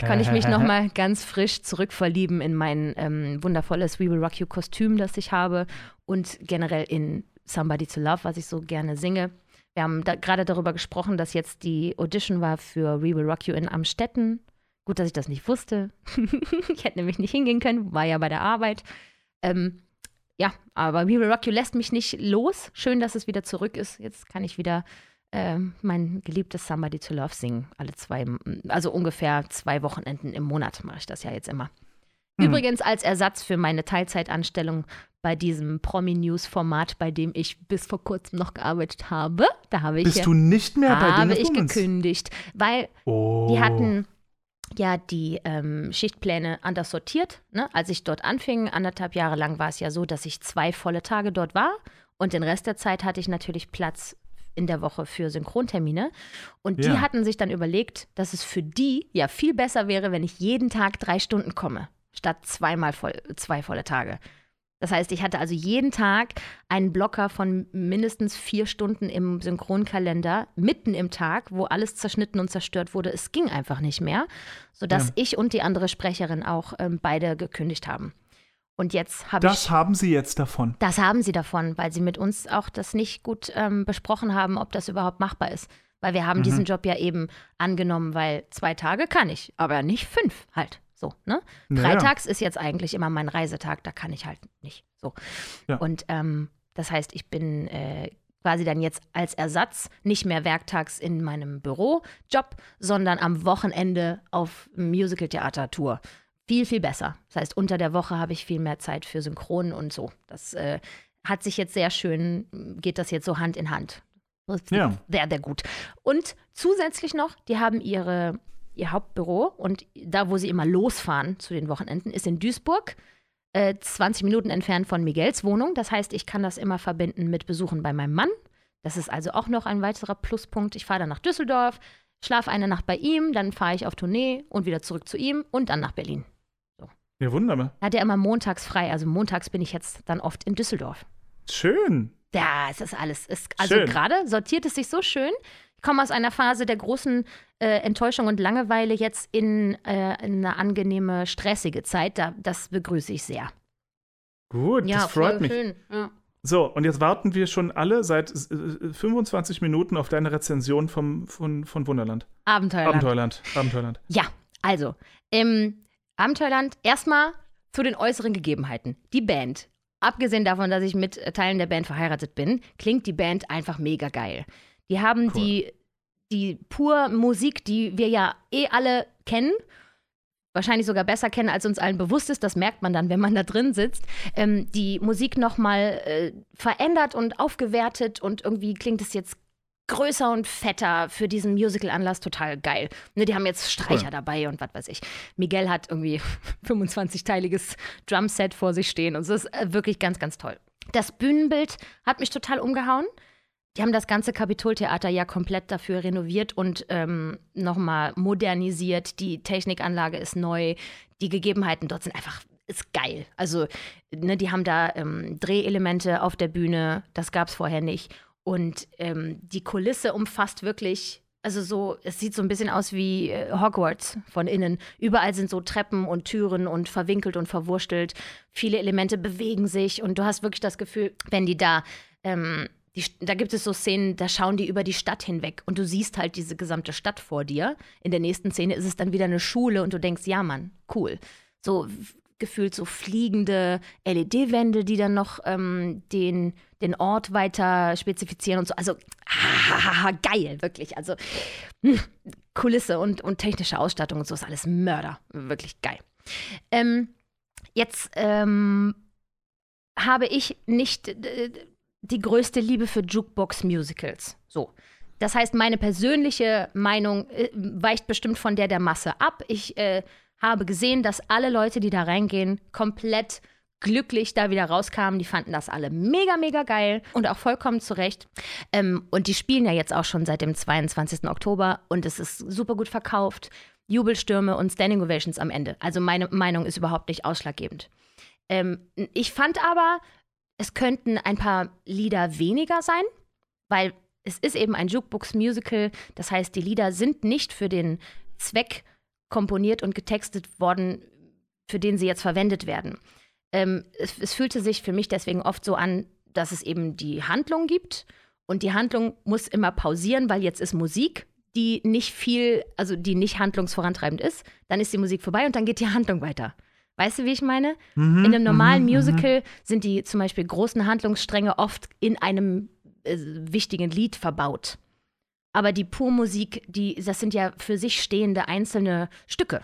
kann ich mich nochmal ganz frisch zurückverlieben in mein ähm, wundervolles We Will Rock You Kostüm, das ich habe und generell in Somebody to Love, was ich so gerne singe. Wir haben da gerade darüber gesprochen, dass jetzt die Audition war für We Will Rock You in Amstetten. Gut, dass ich das nicht wusste. ich hätte nämlich nicht hingehen können, war ja bei der Arbeit. Ähm, ja, aber We Will Rock You lässt mich nicht los. Schön, dass es wieder zurück ist. Jetzt kann ich wieder ähm, mein geliebtes Somebody to Love singen. Alle zwei, also ungefähr zwei Wochenenden im Monat mache ich das ja jetzt immer. Hm. Übrigens als Ersatz für meine Teilzeitanstellung bei diesem Promi-News-Format, bei dem ich bis vor kurzem noch gearbeitet habe. Da habe ich, Bist ja- du nicht mehr bei habe ich gekündigt, weil Oh. die hatten ja die ähm, Schichtpläne anders sortiert. Ne? Als ich dort anfing, anderthalb Jahre lang war es ja so, dass ich zwei volle Tage dort war und den Rest der Zeit hatte ich natürlich Platz in der Woche für Synchrontermine. Und die Ja. hatten sich dann überlegt, dass es für die ja viel besser wäre, wenn ich jeden Tag drei Stunden komme, statt zweimal voll, zwei volle Tage. Das heißt, ich hatte also jeden Tag einen Blocker von mindestens vier Stunden im Synchronkalender, mitten im Tag, wo alles zerschnitten und zerstört wurde. Es ging einfach nicht mehr, sodass Ja. ich und die andere Sprecherin auch ähm, beide gekündigt haben. Und jetzt habe ich. Das haben sie jetzt davon. Das haben sie davon, weil sie mit uns auch das nicht gut ähm, besprochen haben, ob das überhaupt machbar ist. Weil wir haben Mhm. diesen Job ja eben angenommen, weil zwei Tage kann ich, aber nicht fünf halt. So, ne? Naja. Freitags ist jetzt eigentlich immer mein Reisetag, da kann ich halt nicht. So. Ja. Und ähm, das heißt, ich bin äh, quasi dann jetzt als Ersatz nicht mehr werktags in meinem Bürojob, sondern am Wochenende auf Musical-Theater-Tour. Viel, viel besser. Das heißt, unter der Woche habe ich viel mehr Zeit für Synchron und so. Das äh, hat sich jetzt sehr schön, geht das jetzt so Hand in Hand. Ja. Sehr, sehr gut. Und zusätzlich noch, die haben ihre, ihr Hauptbüro und da, wo sie immer losfahren zu den Wochenenden, ist in Duisburg, äh, 20 Minuten entfernt von Miguels Wohnung. Das heißt, ich kann das immer verbinden mit Besuchen bei meinem Mann. Das ist also auch noch ein weiterer Pluspunkt. Ich fahre dann nach Düsseldorf, schlafe eine Nacht bei ihm, dann fahre ich auf Tournee und wieder zurück zu ihm und dann nach Berlin. Ja, wunderbar. Er hat ja immer montags frei, also montags bin ich jetzt dann oft in Düsseldorf. Schön. Ja, es ist alles. Es, also gerade sortiert es sich so schön. Ich komme aus einer Phase der großen äh, Enttäuschung und Langeweile jetzt in, äh, in eine angenehme, stressige Zeit. Da, das begrüße ich sehr. Gut, ja, das freut mich. schön. Ja. So, und jetzt warten wir schon alle seit äh, 25 Minuten auf deine Rezension vom, von, von Wunderland. Abenteuerland. Abenteuerland. Abenteuerland. Ja, also, im Abenteuerland erstmal zu den äußeren Gegebenheiten. Die Band. Abgesehen davon, dass ich mit Teilen der Band verheiratet bin, klingt die Band einfach mega geil. Die haben Cool. die, die pur Musik, die wir ja eh alle kennen, wahrscheinlich sogar besser kennen, als uns allen bewusst ist. Das merkt man dann, wenn man da drin sitzt. Ähm, die Musik nochmal äh, verändert und aufgewertet und irgendwie klingt es jetzt größer und fetter für diesen Musical-Anlass total geil. Ne, die haben jetzt Streicher Cool. dabei und was weiß ich. Miguel hat irgendwie 25-teiliges Drumset vor sich stehen und es ist äh, wirklich ganz, ganz toll. Das Bühnenbild hat mich total umgehauen. Die haben das ganze Kapitoltheater ja komplett dafür renoviert und ähm, nochmal modernisiert. Die Technikanlage ist neu. Die Gegebenheiten dort sind einfach ist geil. Also, ne, die haben da ähm, Drehelemente auf der Bühne, das gab es vorher nicht. Und ähm, die Kulisse umfasst wirklich, also so, es sieht so ein bisschen aus wie äh, Hogwarts von innen. Überall sind so Treppen und Türen und verwinkelt und verwurstelt. Viele Elemente bewegen sich und du hast wirklich das Gefühl, wenn die da, ähm, die, da gibt es so Szenen, da schauen die über die Stadt hinweg und du siehst halt diese gesamte Stadt vor dir. In der nächsten Szene ist es dann wieder eine Schule und du denkst, ja Mann, cool. So gefühlt so fliegende LED-Wände, die dann noch ähm, den, den Ort weiter spezifizieren und so. Also, ah, geil, wirklich. Also, hm, Kulisse und, und technische Ausstattung und so ist alles Mörder. Wirklich geil. Ähm, jetzt ähm, habe ich nicht die größte Liebe für Jukebox-Musicals. So. Das heißt, meine persönliche Meinung äh, weicht bestimmt von der der Masse ab. Ich äh, habe gesehen, dass alle Leute, die da reingehen, komplett glücklich da wieder rauskamen. Die fanden das alle mega, mega geil und auch vollkommen zurecht. Ähm, und die spielen ja jetzt auch schon seit dem 22. Oktober und es ist super gut verkauft. Jubelstürme und Standing Ovations am Ende. Also meine Meinung ist überhaupt nicht ausschlaggebend. Ähm, ich fand aber, es könnten ein paar Lieder weniger sein, weil es ist eben ein Jukebox-Musical. Das heißt, die Lieder sind nicht für den Zweck komponiert und getextet worden, für den sie jetzt verwendet werden. Ähm, es, es fühlte sich für mich deswegen oft so an, dass es eben die Handlung gibt und die Handlung muss immer pausieren, weil jetzt ist Musik, die nicht viel, also die nicht handlungsvorantreibend ist. Dann ist die Musik vorbei und dann geht die Handlung weiter. Weißt du, wie ich meine? Mhm, In einem normalen mhm, Musical sind die zum Beispiel großen Handlungsstränge oft in einem äh, wichtigen Lied verbaut. Aber die Purmusik, die, das sind ja für sich stehende einzelne Stücke.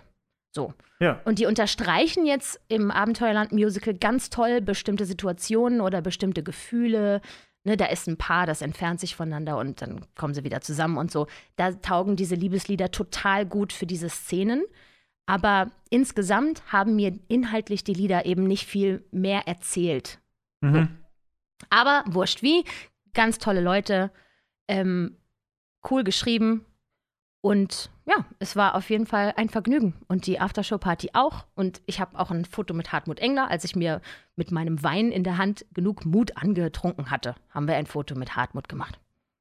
So. Ja. Und die unterstreichen jetzt im Abenteuerland-Musical ganz toll bestimmte Situationen oder bestimmte Gefühle. Ne, da ist ein Paar, das entfernt sich voneinander und dann kommen sie wieder zusammen und so. Da taugen diese Liebeslieder total gut für diese Szenen. Aber insgesamt haben mir inhaltlich die Lieder eben nicht viel mehr erzählt. Mhm. Aber wurscht wie, ganz tolle Leute, ähm, cool geschrieben Und ja, es war auf jeden Fall ein Vergnügen. Und die Aftershow-Party auch. Und ich habe auch ein Foto mit Hartmut Engler, als ich mir mit meinem Wein in der Hand genug Mut angetrunken hatte, haben wir ein Foto mit Hartmut gemacht.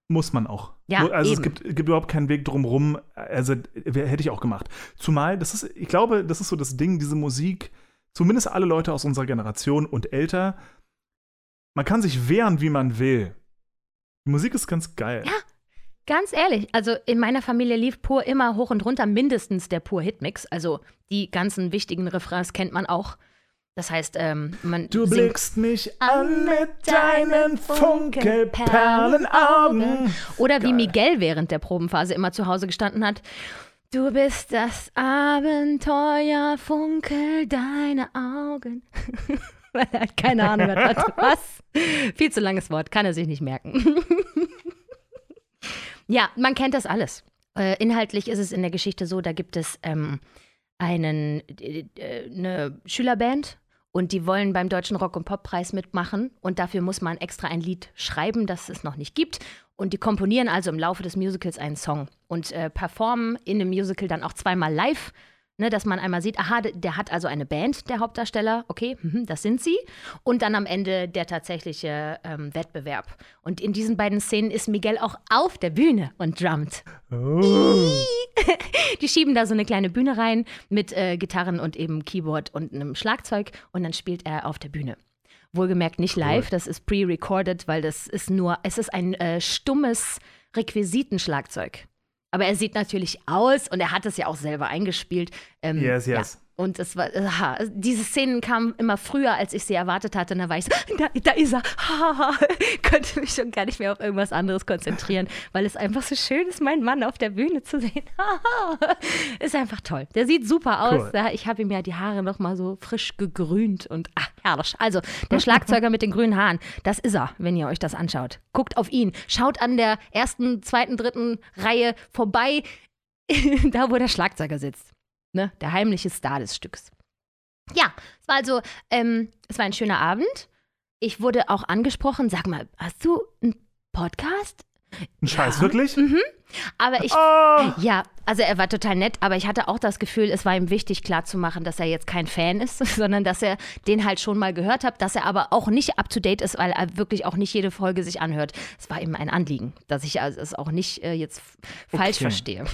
Muss man auch. Ja, also eben. es gibt, gibt überhaupt keinen Weg drumherum. Also hätte ich auch gemacht. Zumal, das ist, ich glaube, das ist so das Ding, diese Musik, zumindest alle Leute aus unserer Generation und älter, man kann sich wehren, wie man will. Die Musik ist ganz geil. Ja. Ganz ehrlich, also in meiner Familie lief pur immer hoch und runter mindestens der pur Hitmix. Also die ganzen wichtigen Refrains kennt man auch. Das heißt, ähm, man Du blickst mich an mit deinen Funkelperlenaugen. Oder wie Geil. Miguel während der Probenphase immer zu Hause gestanden hat. Du bist das Abenteuer, funkel deine Augen. Weil er halt keine Ahnung hat. Was? Viel zu langes Wort, kann er sich nicht merken. ja, man kennt das alles. Äh, inhaltlich ist es in der Geschichte so, da gibt es ähm, einen, äh, äh, eine Schülerband und die wollen beim Deutschen Rock- und Poppreis mitmachen. Und dafür muss man extra ein Lied schreiben, das es noch nicht gibt. Und die komponieren also im Laufe des Musicals einen Song. Und äh, performen in dem Musical dann auch zweimal live, ne, dass man einmal sieht, aha, der- hat also eine Band, der Hauptdarsteller, okay, mhm, das sind sie. Und dann am Ende der tatsächliche ähm, Wettbewerb. Und in diesen beiden Szenen ist Miguel auch auf der Bühne und drummt. Oh. Die schieben da so eine kleine Bühne rein mit äh, Gitarren und eben Keyboard und einem Schlagzeug und dann spielt er auf der Bühne. Wohlgemerkt nicht live, das ist pre-recorded, weil das ist nur, es ist ein äh, stummes Requisitenschlagzeug. Aber er sieht natürlich aus und er hat es ja auch selber eingespielt. Ähm, Yes, Ja. Und es war, aha, diese Szenen kamen immer früher, als ich sie erwartet hatte. Und da war ich so, da, da ist er. Könnte mich schon gar nicht mehr auf irgendwas anderes konzentrieren, weil es einfach so schön ist, meinen Mann auf der Bühne zu sehen. ist einfach toll. Der sieht super aus. Cool. Ich habe ihm ja die Haare noch mal so frisch gegrünt und ach, herrlich. Also, der Schlagzeuger mit den grünen Haaren, das ist er, wenn ihr euch das anschaut. Guckt auf ihn. Schaut an der ersten, zweiten, dritten Reihe vorbei, da wo der Schlagzeuger sitzt. Ne? Der heimliche Star des Stücks. Ja, es war also, ähm, es war ein schöner Abend. Ich wurde auch angesprochen, sag mal, hast du einen Podcast? Ein Scheiß, Ja. wirklich? Aber ich Oh. ja, also er war total nett, aber ich hatte auch das Gefühl, es war ihm wichtig klarzumachen, dass er jetzt kein Fan ist, sondern dass er den halt schon mal gehört hat, dass er aber auch nicht up to date ist, weil er wirklich auch nicht jede Folge sich anhört. Es war ihm ein Anliegen, dass ich also es auch nicht äh, jetzt falsch Okay. verstehe.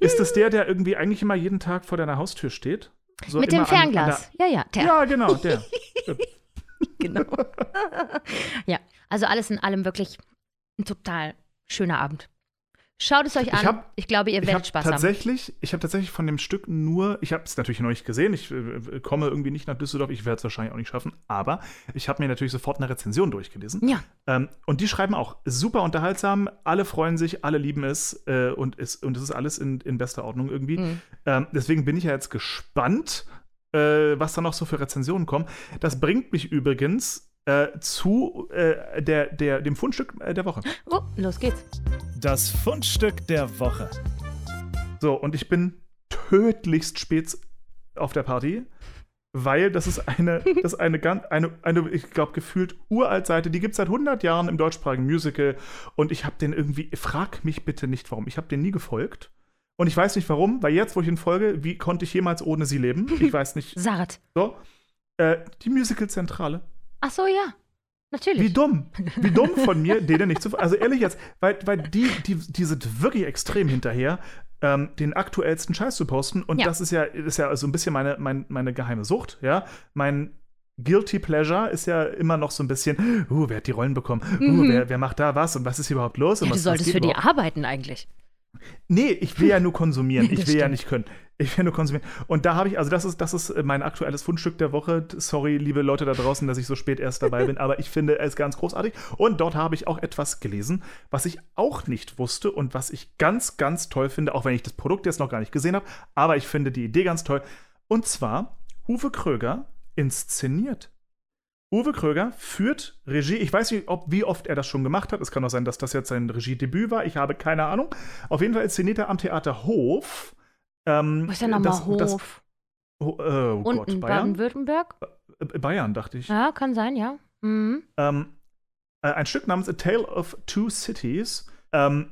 Ist das der, der irgendwie eigentlich immer jeden Tag vor deiner Haustür steht? So Mit dem immer an- an Fernglas. ja, ja, der, ja, genau, der. Genau. ja, also alles in allem wirklich ein total schöner Abend. Schaut es euch an. hab- ich glaube, ihr Ich werdet Spaß haben. tatsächlich, ich habe tatsächlich von dem Stück nur, ich habe es natürlich noch nicht gesehen, ich äh, komme irgendwie nicht nach Düsseldorf, ich werde es wahrscheinlich auch nicht schaffen, aber ich habe mir natürlich sofort eine Rezension durchgelesen. Ja, Ähm, und die schreiben auch super unterhaltsam, alle freuen sich, alle lieben es äh, und, es und es ist alles in, in bester Ordnung irgendwie. Mhm. Ähm, deswegen bin ich ja jetzt gespannt, äh, was da noch so für Rezensionen kommen. Das bringt mich übrigens äh, zu äh, der, der, dem Fundstück äh, der Woche. oh, los geht's. Das Fundstück der Woche. So, und ich bin tödlichst spät auf der Party, weil das ist eine, das ist eine ganz, eine, eine ich glaube, gefühlt uralt Seite, die gibt es seit 100 Jahren im deutschsprachigen Musical und ich habe den irgendwie, frag mich bitte nicht warum, ich habe den nie gefolgt. Und ich weiß nicht warum, weil jetzt, wo ich ihn folge, wie konnte ich jemals ohne sie leben? Ich weiß nicht. Sarat. So. Äh, die Musical-Zentrale. Ach so, ja. Natürlich. Wie dumm. Wie dumm von mir, denen nicht zu. Also ehrlich jetzt, weil, weil die, die, die sind wirklich extrem hinterher, ähm, den aktuellsten Scheiß zu posten. Und Ja. das ist ja, ist ja so ein bisschen meine, mein, meine geheime Sucht, ja. Mein Guilty Pleasure ist ja immer noch so ein bisschen, uh, wer hat die Rollen bekommen? Uh, wer, wer macht da was und was ist hier überhaupt los? Und Mhm. ja, du was, solltest für geht die überhaupt? arbeiten eigentlich. Nee, ich will ja nur konsumieren. Ich will ja stimmt. nicht können. Ich will nur konsumieren. Und da habe ich, also das ist, das ist mein aktuelles Fundstück der Woche. Sorry, liebe Leute da draußen, dass ich so spät erst dabei bin, aber ich finde es ganz großartig. Und dort habe ich auch etwas gelesen, was ich auch nicht wusste und was ich ganz, ganz toll finde, auch wenn ich das Produkt jetzt noch gar nicht gesehen habe. Aber ich finde die Idee ganz toll. Und zwar, Uwe Kröger inszeniert. Uwe Kröger führt Regie. Ich weiß nicht, ob, wie oft er das schon gemacht hat. Es kann auch sein, dass das jetzt sein Regiedebüt war. Ich habe keine Ahnung. Auf jeden Fall inszeniert er am Theater Hof. Ähm, Wo ist denn nochmal das- das- Hof? Oh, äh, oh Unten Gott, Bayern? Baden-Württemberg? Äh, Bayern, dachte ich. Ja, kann sein, ja. Mhm. Ähm, äh, ein Stück namens A Tale of Two Cities. Ähm,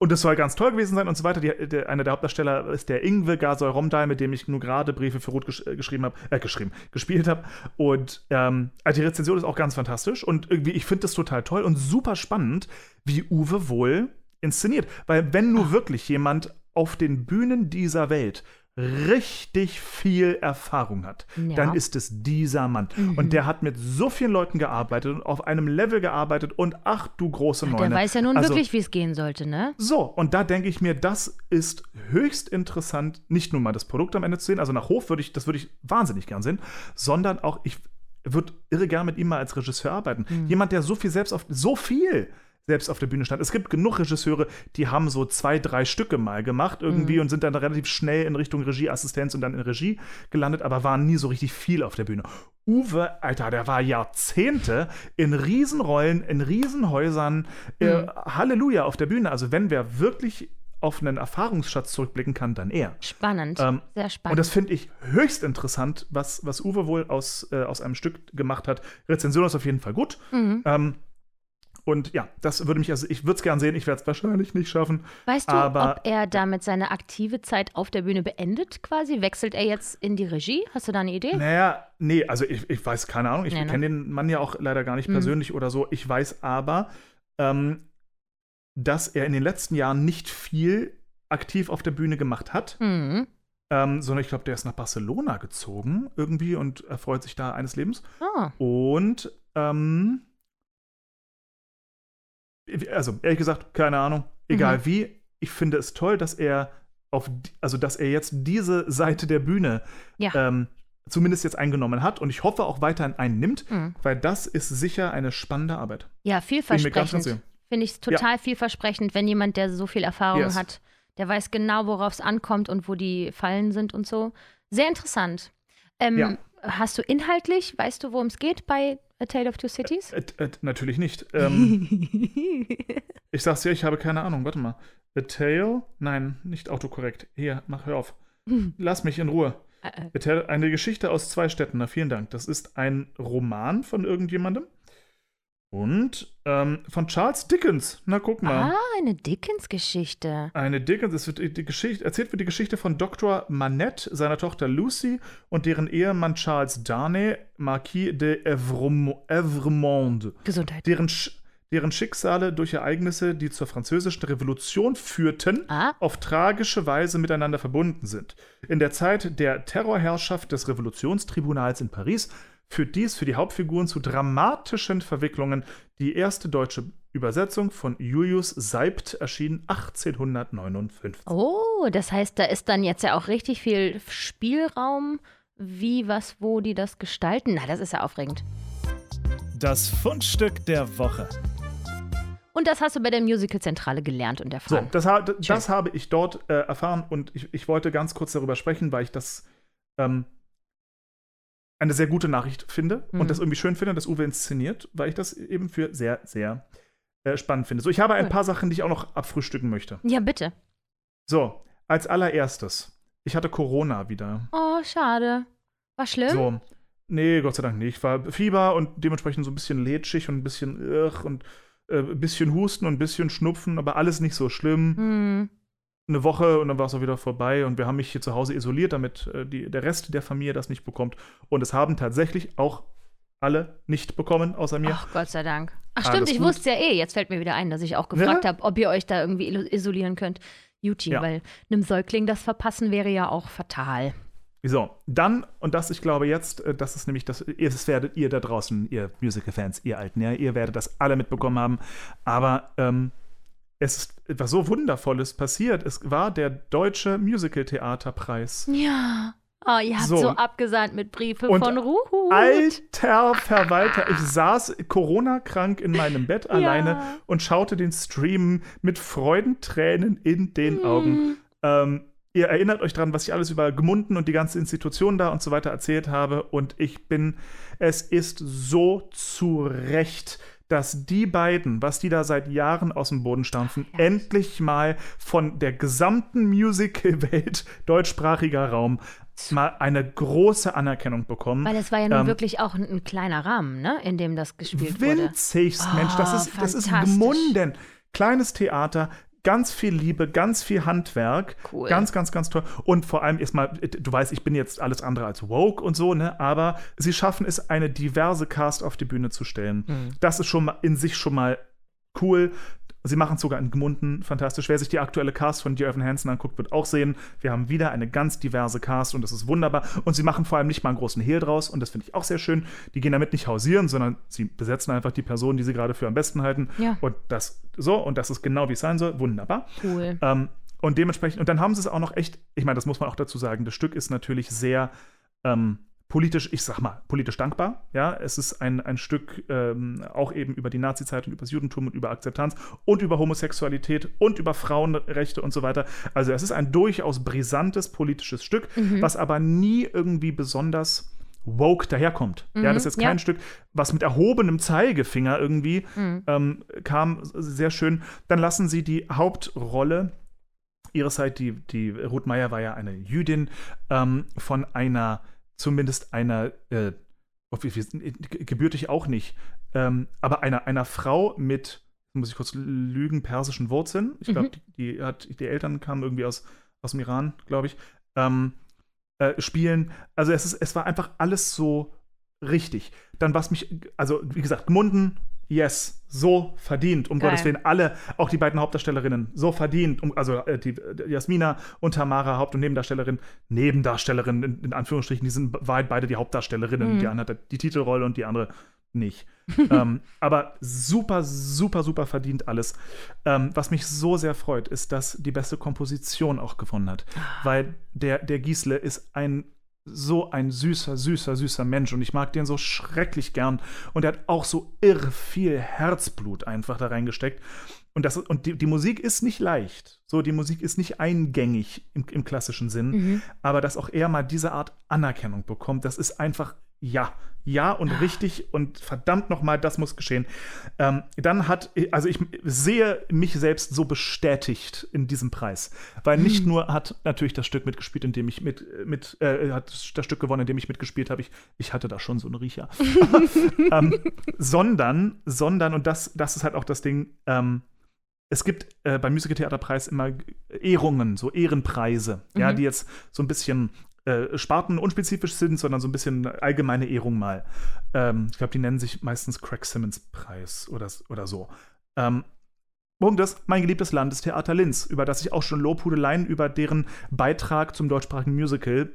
und das soll ganz toll gewesen sein und so weiter. Die, der, einer der Hauptdarsteller ist der Ingwe Gasol Romdal, mit dem ich nur gerade Briefe für Rot gesch äh, geschrieben habe, äh, geschrieben, gespielt habe. Und ähm, also die Rezension ist auch ganz fantastisch und irgendwie, ich finde das total toll und super spannend, wie Uwe wohl inszeniert. Weil wenn nur wirklich jemand auf den Bühnen dieser Welt richtig viel Erfahrung hat, Ja. dann ist es dieser Mann. Mhm. Und der hat mit so vielen Leuten gearbeitet und auf einem Level gearbeitet und ach du große Neune. Der weiß ja nun Also, wirklich, wie es gehen sollte, ne? So, und da denke ich mir, das ist höchst interessant, nicht nur mal das Produkt am Ende zu sehen, also nach Hof würde ich, das würde ich wahnsinnig gern sehen, sondern auch, ich würde irre gern mit ihm mal als Regisseur arbeiten. Jemand, der so viel selbst auf, so viel selbst auf der Bühne stand. Es gibt genug Regisseure, die haben so zwei, drei Stücke mal gemacht irgendwie und sind dann relativ schnell in Richtung Regieassistenz und dann in Regie gelandet, aber waren nie so richtig viel auf der Bühne. Uwe, Alter, der war Jahrzehnte in Riesenrollen, in Riesenhäusern, äh, Halleluja auf der Bühne. Also wenn wer wirklich auf einen Erfahrungsschatz zurückblicken kann, dann er. Spannend. Ähm, Sehr spannend. Und das finde ich höchst interessant, was, was Uwe wohl aus, äh, aus einem Stück gemacht hat. Rezension ist auf jeden Fall gut. Mhm. Ähm, und ja, das würde mich, also ich würde es gern sehen, ich werde es wahrscheinlich nicht schaffen. Weißt du, aber- ob er damit seine aktive Zeit auf der Bühne beendet quasi? Wechselt er jetzt in die Regie? Hast du da eine Idee? Naja, nee, also ich, ich weiß keine Ahnung. Ich Nee, ne? kenne den Mann ja auch leider gar nicht Mhm. persönlich oder so. Ich weiß aber, ähm, dass er in den letzten Jahren nicht viel aktiv auf der Bühne gemacht hat, Mhm. ähm, sondern ich glaube, der ist nach Barcelona gezogen irgendwie und erfreut sich da eines Lebens. Ah, Und, ähm, also ehrlich gesagt, keine Ahnung, egal Mhm. wie, ich finde es toll, dass er auf, also dass er jetzt diese Seite der Bühne Ja. ähm, zumindest jetzt eingenommen hat und ich hoffe auch weiterhin einnimmt, Mhm. weil das ist sicher eine spannende Arbeit. ja, vielversprechend. Finde ich total vielversprechend, wenn jemand, der so viel Erfahrung Yes. hat, der weiß genau, worauf es ankommt und wo die Fallen sind und so. Sehr interessant. Ähm, Ja. Hast du inhaltlich, weißt du, worum es geht bei A Tale of Two Cities? Äh, äh, natürlich nicht. Ähm, ich sag's dir, ich habe keine Ahnung. Warte mal. A Tale? Nein, nicht autokorrekt. Hier, mach hör auf. Lass mich in Ruhe. Äh, äh. A Tale- Eine Geschichte aus zwei Städten. Na, vielen Dank. Das ist ein Roman von irgendjemandem. Und ähm, von Charles Dickens. Na, guck mal. ah, eine Dickens-Geschichte. Eine Dickens, es wird die Geschichte, erzählt wird die Geschichte von Dr. Manette, seiner Tochter Lucy und deren Ehemann Charles Darnay, Marquis de Evremo- Evremond, Gesundheit. deren, Sch deren Schicksale durch Ereignisse, die zur französischen Revolution führten, Ah. auf tragische Weise miteinander verbunden sind. In der Zeit der Terrorherrschaft des Revolutionstribunals in Paris führt dies für die Hauptfiguren zu dramatischen Verwicklungen. Die erste deutsche Übersetzung von Julius Seibt erschien 1859. Oh, das heißt, da ist dann jetzt ja auch richtig viel Spielraum, wie, was, wo die das gestalten. Na, das ist ja aufregend. Das Fundstück der Woche. Und das hast du bei der Musical-Zentrale gelernt und So, erfahren. das, ha das habe ich dort äh, erfahren und ich, ich wollte ganz kurz darüber sprechen, weil ich das ähm, eine sehr gute Nachricht finde Mhm. und das irgendwie schön finde, dass Uwe inszeniert, weil ich das eben für sehr, sehr äh, spannend finde. So, ich habe ein Cool. paar Sachen, die ich auch noch abfrühstücken möchte. Ja, bitte. So, als allererstes, ich hatte Corona wieder. Oh, schade. War schlimm? So, nee, Gott sei Dank nicht. War Fieber und dementsprechend so ein bisschen lätschig und ein bisschen irr und äh, ein bisschen Husten und ein bisschen Schnupfen, aber alles nicht so schlimm. Hm. Eine Woche und dann war es auch wieder vorbei und wir haben mich hier zu Hause isoliert, damit äh, die, der Rest der Familie das nicht bekommt. Und es haben tatsächlich auch alle nicht bekommen, außer mir. Ach, Gott sei Dank. Ach, Alles stimmt, ich gut. wusste ja eh. Jetzt fällt mir wieder ein, dass ich auch gefragt Ja. habe, ob ihr euch da irgendwie isolieren könnt. Juti, Ja. weil einem Säugling das verpassen wäre ja auch fatal. So, dann, und das, ich glaube jetzt, äh, das ist nämlich das, das werdet ihr da draußen, ihr Musical-Fans, ihr Alten, ja, ihr werdet das alle mitbekommen haben. Aber ähm, es ist etwas so Wundervolles passiert. Es war der Deutsche Musical-Theaterpreis. Ja. Oh, ihr habt so, So. abgesandt mit Briefe Und von Ruhut. Alter Verwalter, ich saß Corona-krank in meinem Bett alleine und schaute den Stream mit Freudentränen in den Augen. Ähm, ihr erinnert euch dran, was ich alles über Gemunden und die ganze Institution da und so weiter erzählt habe. Und ich bin, es ist so zu Recht, dass die beiden, was die da seit Jahren aus dem Boden stampfen, Ja. endlich mal von der gesamten Musical-Welt, deutschsprachiger Raum, mal eine große Anerkennung bekommen. Weil es war ja nun Ähm, wirklich auch ein, ein kleiner Rahmen, ne, in dem das gespielt wurde. Winzigst, Mensch, das Oh, ist, das ist gemunden. Kleines Theater, ganz viel Liebe, ganz viel Handwerk. Cool. Ganz, ganz, ganz toll. Und vor allem erstmal, du weißt, ich bin jetzt alles andere als woke und so, ne? Aber sie schaffen es, eine diverse Cast auf die Bühne zu stellen. Mhm. Das ist schon mal in sich schon mal cool. Sie machen es sogar in Gmunden fantastisch. Wer sich die aktuelle Cast von Dear Evan Hansen anguckt, wird auch sehen, wir haben wieder eine ganz diverse Cast und das ist wunderbar. Und sie machen vor allem nicht mal einen großen Hehl draus und das finde ich auch sehr schön. Die gehen damit nicht hausieren, sondern sie besetzen einfach die Person, die sie gerade für am besten halten. Ja. Und das so und das ist genau wie es sein soll. Wunderbar. Cool. Ähm, und dementsprechend, und dann haben sie es auch noch echt, ich meine, das muss man auch dazu sagen, das Stück ist natürlich sehr ähm, politisch, ich sag mal, politisch dankbar. Ja, es ist ein, ein Stück ähm, auch eben über die Nazi-Zeit und über das Judentum und über Akzeptanz und über Homosexualität und über Frauenrechte und so weiter. Also es ist ein durchaus brisantes politisches Stück, Mhm. was aber nie irgendwie besonders woke daherkommt. Ja, das ist jetzt ja. kein Stück, was mit erhobenem Zeigefinger irgendwie Mhm. ähm, kam sehr schön. Dann lassen sie die Hauptrolle ihresseits, die, die Ruth Meyer war ja eine Jüdin, ähm, von einer, zumindest einer, äh, wie- gebürtig auch nicht, ähm, aber einer, einer Frau mit, muss ich kurz lügen, persischen Wurzeln. Ich glaube, Mhm. die, die, hat, die Eltern kamen irgendwie aus, aus dem Iran, glaube ich, ähm, äh, spielen. Also es, ist, es war einfach alles so richtig. Dann was mich, also wie gesagt, Gmunden, yes, so verdient, um Geil. Gottes Willen, alle, auch die beiden Hauptdarstellerinnen, so verdient, um, also äh, die, die Jasmina und Tamara, Haupt- und Nebendarstellerin, Nebendarstellerinnen in, in Anführungsstrichen, die sind weit beide die Hauptdarstellerinnen. Mhm. Die eine hat die Titelrolle und die andere nicht. ähm, aber super, super, super verdient alles. Ähm, was mich so sehr freut, ist, dass die beste Komposition auch gewonnen hat. Weil der, der Giesle ist ein so ein süßer, süßer, süßer Mensch und ich mag den so schrecklich gern. Und er hat auch so irre viel Herzblut einfach da reingesteckt. Und, das, und die, die Musik ist nicht leicht. So, die Musik ist nicht eingängig im, im klassischen Sinn. Mhm. Aber dass auch er mal diese Art Anerkennung bekommt, das ist einfach ja, ja und richtig und verdammt nochmal, das muss geschehen. Ähm, dann hat, also ich sehe mich selbst so bestätigt in diesem Preis, weil nicht nur hat natürlich das Stück mitgespielt, in dem ich mit, mit äh, hat das Stück gewonnen, in dem ich mitgespielt habe. Ich, ich hatte da schon so einen Riecher. ähm, sondern, sondern, und das, das ist halt auch das Ding, ähm, es gibt äh, beim Musical-Theaterpreis immer Ehrungen, so Ehrenpreise, ja, Mhm. die jetzt so ein bisschen äh, Sparten unspezifisch sind, sondern so ein bisschen allgemeine Ehrung mal. Ähm, ich glaube, die nennen sich meistens Craig Simmons Preis oder, oder so. Ähm, ist, mein geliebtes Land ist Theater Linz, über das ich auch schon Lobhudeleien über deren Beitrag zum deutschsprachigen Musical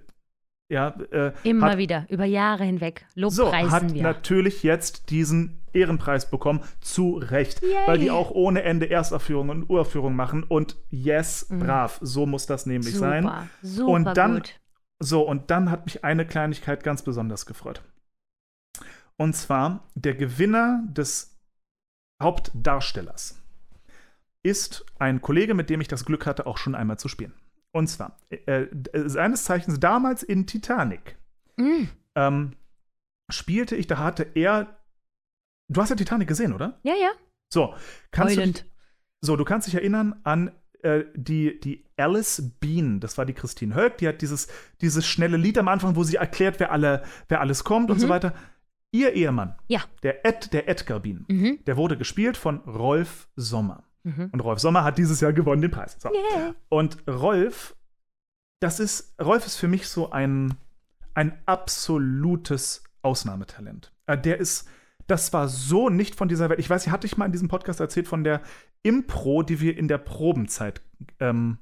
ja, äh, Immer hat, wieder, über Jahre hinweg. so, Lobpreisen hat wir. natürlich jetzt diesen Ehrenpreis bekommen, zu Recht, Yay. weil die auch ohne Ende Erstaufführungen und Uraufführungen machen und yes, Mhm. brav, so muss das nämlich super, sein. super Und dann- gut. So, und dann hat mich eine Kleinigkeit ganz besonders gefreut. Und zwar der Gewinner des Hauptdarstellers ist ein Kollege, mit dem ich das Glück hatte, auch schon einmal zu spielen. Und zwar äh, äh, seines Zeichens damals in Titanic Mm. ähm, spielte ich, da hatte er. Du hast ja Titanic gesehen, oder? Ja, ja. So, kannst du, Heulend. so, du kannst dich erinnern an äh, die, die Alice Bean, das war die Christine Höck, die hat dieses, dieses schnelle Lied am Anfang, wo sie erklärt, wer, alle, wer alles kommt und so Mhm. weiter. Ihr Ehemann, Ja. der, Ed, der Edgar Bean, Mhm. der wurde gespielt von Rolf Sommer. Mhm. Und Rolf Sommer hat dieses Jahr gewonnen den Preis. So. Yeah. Und Rolf, das ist, Rolf ist für mich so ein, ein absolutes Ausnahmetalent. Äh, Der ist, das war so nicht von dieser Welt. Ich weiß, hatte ich mal in diesem Podcast erzählt von der Impro, die wir in der Probenzeit ähm,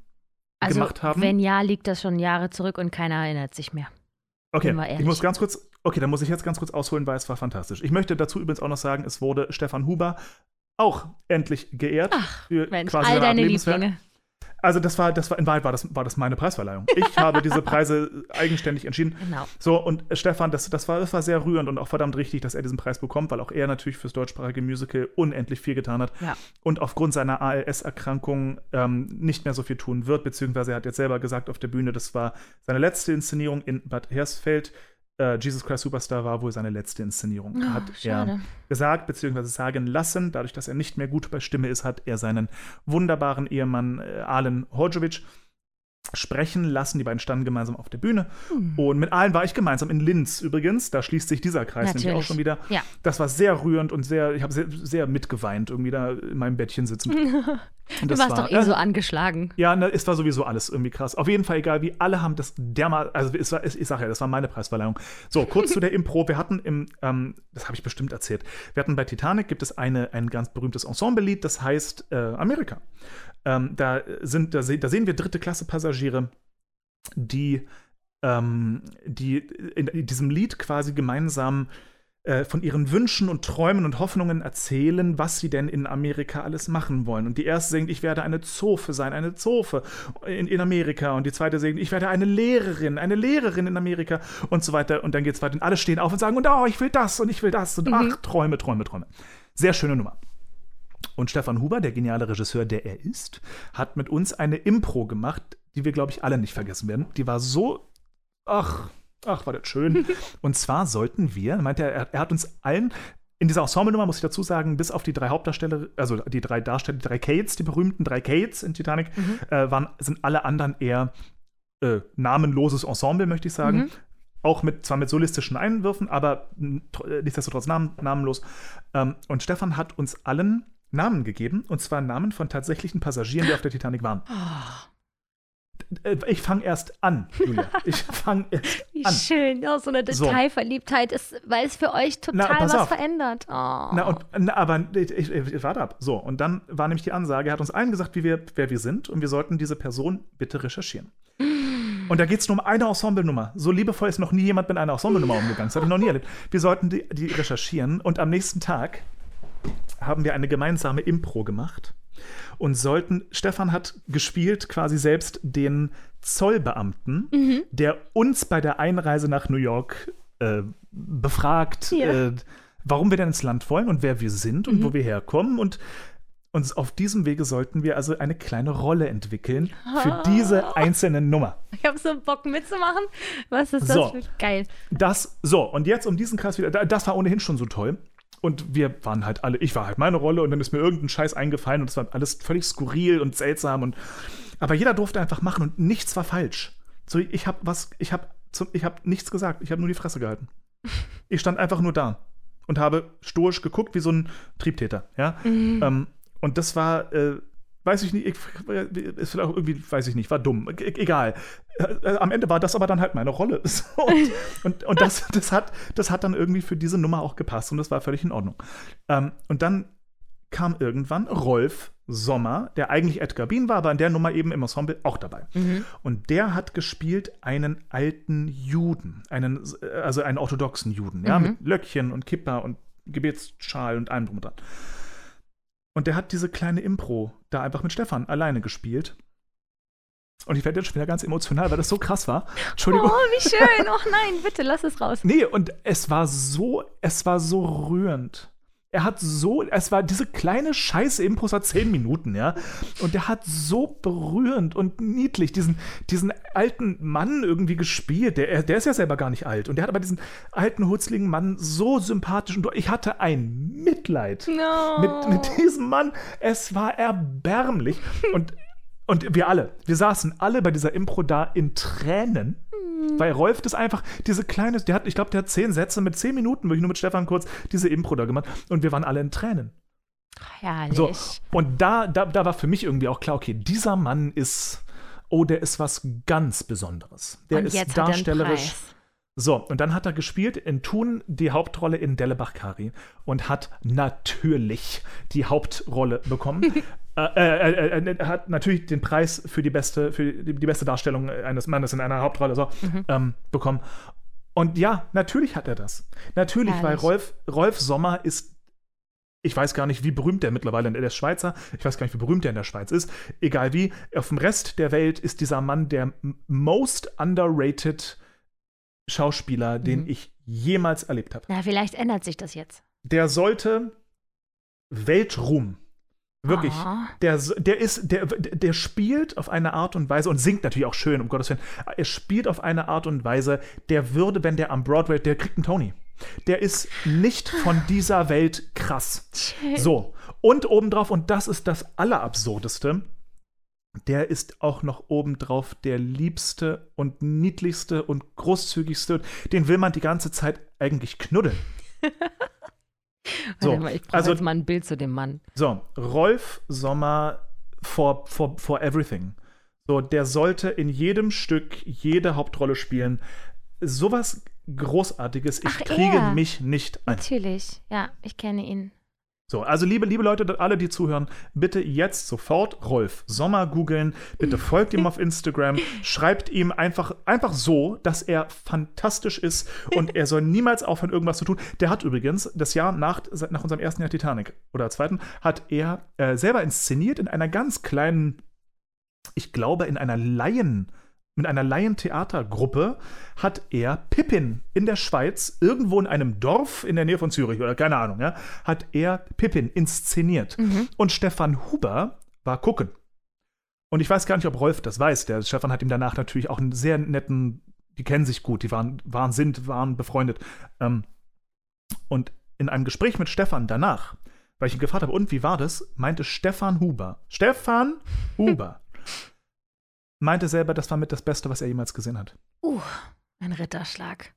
Also, gemacht haben. wenn ja, liegt das schon Jahre zurück und keiner erinnert sich mehr. Okay, ich muss ganz kurz, okay, dann muss ich jetzt ganz kurz ausholen, weil es war fantastisch. Ich möchte dazu übrigens auch noch sagen, es wurde Stefan Huber auch endlich geehrt. Ach, für Mensch, quasi all deine Lebenswerk. Lieblinge. Also das war, das war, in Wahrheit war das, war das meine Preisverleihung. Ich habe diese Preise eigenständig entschieden. Genau. So, und Stefan, das, das, war, das war sehr rührend und auch verdammt richtig, dass er diesen Preis bekommt, weil auch er natürlich fürs deutschsprachige Musical unendlich viel getan hat Ja. und aufgrund seiner ALS-Erkrankung ähm, nicht mehr so viel tun wird, beziehungsweise er hat jetzt selber gesagt auf der Bühne, das war seine letzte Inszenierung in Bad Hersfeld. Äh, Jesus Christ Superstar war wohl seine letzte Inszenierung, Oh, hat schade. er gesagt, beziehungsweise sagen lassen. Dadurch, dass er nicht mehr gut bei Stimme ist, hat er seinen wunderbaren Ehemann äh, Alen Hodjovic sprechen lassen. Die beiden standen gemeinsam auf der Bühne. Hm. Und mit allen war ich gemeinsam in Linz übrigens. Da schließt sich dieser Kreis nämlich auch Natürlich. schon wieder. Ja. Das war sehr rührend und sehr, ich habe sehr, sehr mitgeweint, irgendwie da in meinem Bettchen sitzend. Du warst war, doch eh so angeschlagen. Ja, ne, es war sowieso alles irgendwie krass. Auf jeden Fall, egal wie, alle haben das dermal, also es war, ich sag ja, das war meine Preisverleihung. So, kurz zu der Impro. Wir hatten im, ähm, das habe ich bestimmt erzählt, wir hatten bei Titanic gibt es eine, ein ganz berühmtes Ensemble-Lied, das heißt äh, Amerika. Ähm, da, sind, da, se da sehen wir dritte Klasse Passagiere, die, ähm, die in, in diesem Lied quasi gemeinsam äh, von ihren Wünschen und Träumen und Hoffnungen erzählen, was sie denn in Amerika alles machen wollen. Und die erste singt, ich werde eine Zofe sein, eine Zofe in, in Amerika. Und die zweite singt, ich werde eine Lehrerin, eine Lehrerin in Amerika und so weiter. Und dann geht es weiter und alle stehen auf und sagen, und oh, ich will das und ich will das und ach, Träume, Träume, Träume. Sehr schöne Nummer. Und Stefan Huber, der geniale Regisseur, der er ist, hat mit uns eine Impro gemacht, die wir, glaube ich, alle nicht vergessen werden. Die war so, ach, ach, war das schön. Und zwar sollten wir, meinte er, er hat uns allen, in dieser Ensemble-Nummer muss ich dazu sagen, bis auf die drei Hauptdarsteller, also die drei Darsteller, die drei Kates, die berühmten drei Kates in Titanic, äh, waren, sind alle anderen eher äh, namenloses Ensemble, möchte ich sagen. Mhm. Auch mit, zwar mit solistischen Einwürfen, aber äh, nichtsdestotrotz namen, namenlos. Ähm, und Stefan hat uns allen Namen gegeben, und zwar Namen von tatsächlichen Passagieren, die auf der Titanic waren. Äh, Ich fange erst an, Julia. Ich fange erst Wie an. schön. Oh, so eine. Detailverliebtheit ist, weil es für euch Na, total pass was auf. verändert. Oh. Na, und, na, aber ich, ich, ich, warte ab. So, und dann war nämlich die Ansage, er hat uns allen gesagt, wie wir, wer wir sind, und wir sollten diese Person bitte recherchieren. Und da geht es nur um eine Ensemble-Nummer. So liebevoll ist noch nie jemand mit einer Ensemble-Nummer umgegangen. Das habe ich noch nie erlebt. Wir sollten die, die recherchieren und am nächsten Tag haben wir eine gemeinsame Impro gemacht und sollten, Stefan hat gespielt quasi selbst den Zollbeamten, Mhm. der uns bei der Einreise nach New York äh, befragt, Ja. äh, warum wir denn ins Land wollen und wer wir sind und Mhm. wo wir herkommen und uns auf diesem Wege sollten wir also eine kleine Rolle entwickeln für diese einzelne Nummer. Ich habe so Bock mitzumachen. Was ist So. das für geil? Das, so, und jetzt um diesen Kreis wieder, da- das war ohnehin schon so toll. Und wir waren halt alle, ich war halt meine Rolle und dann ist mir irgendein Scheiß eingefallen und es war alles völlig skurril und seltsam und, aber jeder durfte einfach machen und nichts war falsch. So, ich habe was, ich habe, ich habe nichts gesagt, ich habe nur die Fresse gehalten. Ich stand einfach nur da und habe stoisch geguckt wie so ein Triebtäter, ja. Ähm, und das war, äh, weiß ich nicht, ich, ist vielleicht irgendwie, weiß ich nicht, war dumm. E egal. Äh, am Ende war das aber dann halt meine Rolle. Und und, und das, das, hat, das hat dann irgendwie für diese Nummer auch gepasst und das war völlig in Ordnung. Ähm, und dann kam irgendwann Rolf Sommer, der eigentlich Edgar Bean war, aber in der Nummer eben im Ensemble auch dabei. Und der hat gespielt einen alten Juden, einen, äh, also einen orthodoxen Juden, ja, mit Löckchen und Kippa und Gebetsschal und allem drum und dran. Und der hat diese kleine Impro da einfach mit Stefan alleine gespielt. Und ich werde jetzt schon wieder ganz emotional, weil das so krass war. Entschuldigung. Oh, wie schön. Oh nein, bitte lass es raus. Nee, und es war so, es war so rührend. Er hat so, es war diese kleine Scheiße Impros hat zehn Minuten, ja. Und er hat so berührend und niedlich diesen, diesen alten Mann irgendwie gespielt. Der, der ist ja selber gar nicht alt. Und der hat aber diesen alten, hutzligen Mann so sympathisch. Und ich hatte ein Mitleid No. mit, mit diesem Mann. Es war erbärmlich. Und, und wir alle, wir saßen alle bei dieser Impro da in Tränen. Weil Rolf das einfach, diese kleine, der hat, ich glaube, der hat zehn Sätze mit zehn Minuten, wirklich nur mit Stefan kurz diese Impro da gemacht. Und wir waren alle in Tränen. Herrlich. So, und da, da, da war für mich irgendwie auch klar, okay, dieser Mann ist, oh, der ist was ganz Besonderes. Der Und ist er darstellerisch. So, und dann hat er gespielt in Thun die Hauptrolle in Dellebach Kari und hat natürlich die Hauptrolle bekommen. äh, äh, äh, äh, er hat natürlich den Preis für die beste, für die, die beste Darstellung eines Mannes in einer Hauptrolle so, ähm, bekommen. Und ja, natürlich hat er das. Natürlich, weil Herrlich. Rolf, Rolf Sommer ist ich weiß gar nicht, wie berühmt der mittlerweile in der ist Schweizer. Ich weiß gar nicht, wie berühmt der in der Schweiz ist. Egal wie, auf dem Rest der Welt ist dieser Mann der most underrated Schauspieler, den Mhm. ich jemals erlebt habe. Na, vielleicht ändert sich das jetzt. Der sollte Weltruhm. Wirklich. Der, der ist, der, der spielt auf eine Art und Weise und singt natürlich auch schön, um Gottes Willen. Er spielt auf eine Art und Weise, der würde, wenn der am Broadway, der kriegt einen Tony. Der ist nicht von dieser Welt krass. So. Und obendrauf, und das ist das Allerabsurdeste, der ist auch noch obendrauf der liebste und niedlichste und großzügigste. Den will man die ganze Zeit eigentlich knuddeln. So, mal, ich brauche also- jetzt mal ein Bild zu dem Mann. So, Rolf Sommer for, for, for everything. So, der sollte in jedem Stück jede Hauptrolle spielen. Sowas Großartiges, ich Ach, kriege er. mich nicht ein. Natürlich. Ja, ich kenne ihn. So, also liebe, liebe Leute, alle, die zuhören, bitte jetzt sofort Rolf Sommer googeln. Bitte folgt ihm auf Instagram. Schreibt ihm einfach, einfach so, dass er fantastisch ist und er soll niemals aufhören, irgendwas zu tun. Der hat übrigens das Jahr nach, nach unserem ersten Jahr Titanic oder zweiten, hat er äh, selber inszeniert in einer ganz kleinen, ich glaube, in einer Laien- mit einer Laientheatergruppe hat er Pippin in der Schweiz, irgendwo in einem Dorf in der Nähe von Zürich oder keine Ahnung, ja, hat er Pippin inszeniert. Und Stefan Huber war gucken. Und ich weiß gar nicht, ob Rolf das weiß. Der Stefan hat ihm danach natürlich auch einen sehr netten, die kennen sich gut, die waren, waren sind, waren befreundet. Ähm, und in einem Gespräch mit Stefan danach, weil ich ihn gefragt habe, und wie war das, meinte Stefan Huber, Stefan Huber, meinte selber, das war mit das Beste, was er jemals gesehen hat. Uh, ein Ritterschlag.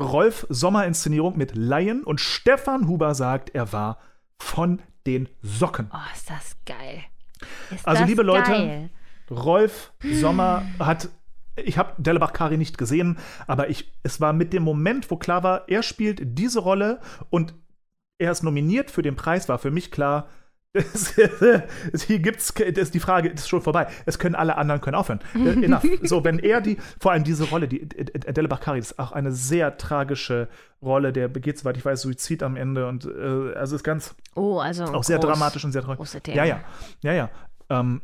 Rolf Sommer-Inszenierung mit Laien und Stefan Huber sagt, er war von den Socken. Oh, ist das geil. Ist Also, das liebe Leute, geil. Rolf Sommer hat. Ich habe Delbach Kari nicht gesehen, aber ich, es war mit dem Moment, wo klar war, er spielt diese Rolle und er ist nominiert für den Preis, war für mich klar, hier gibt's, das, die Frage ist schon vorbei. Es können alle anderen können aufhören. Äh, Enough. So, wenn er die, vor allem diese Rolle, die äh, Adele Bakari, das ist auch eine sehr tragische Rolle. Der begeht, soweit ich weiß, Suizid am Ende und äh, also ist ganz Oh, also auch sehr groß. dramatisch und sehr traurig. Ja, ja, ja, ja. Ähm,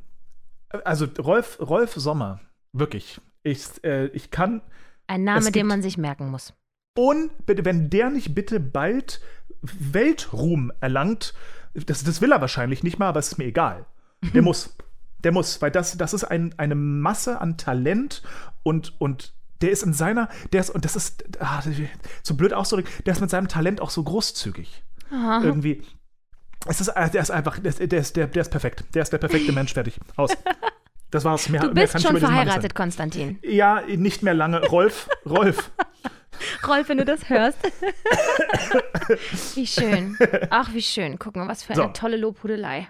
also Rolf, Rolf Sommer, wirklich. Ich, äh, ich kann Ein Name, den man sich merken muss. und bitte, wenn der nicht bitte bald Weltruhm erlangt, das, das will er wahrscheinlich nicht mal, aber es ist mir egal. Der muss. Der muss, weil das, das ist ein, eine Masse an Talent und, und der ist in seiner, der ist, und das ist, ah, so blöd auszudrücken, der ist mit seinem Talent auch so großzügig. Irgendwie. Es ist, äh, der ist einfach, der ist, der, ist, der, der ist perfekt. Der ist der perfekte Mensch, fertig. Aus. Das war's. Mehr, Du mehr bist schon verheiratet, Konstantin. Ja, nicht mehr lange. Rolf, Rolf. Rolf, wenn du das hörst. wie schön. Ach, wie schön. Guck mal, was für eine So. tolle Lobhudelei.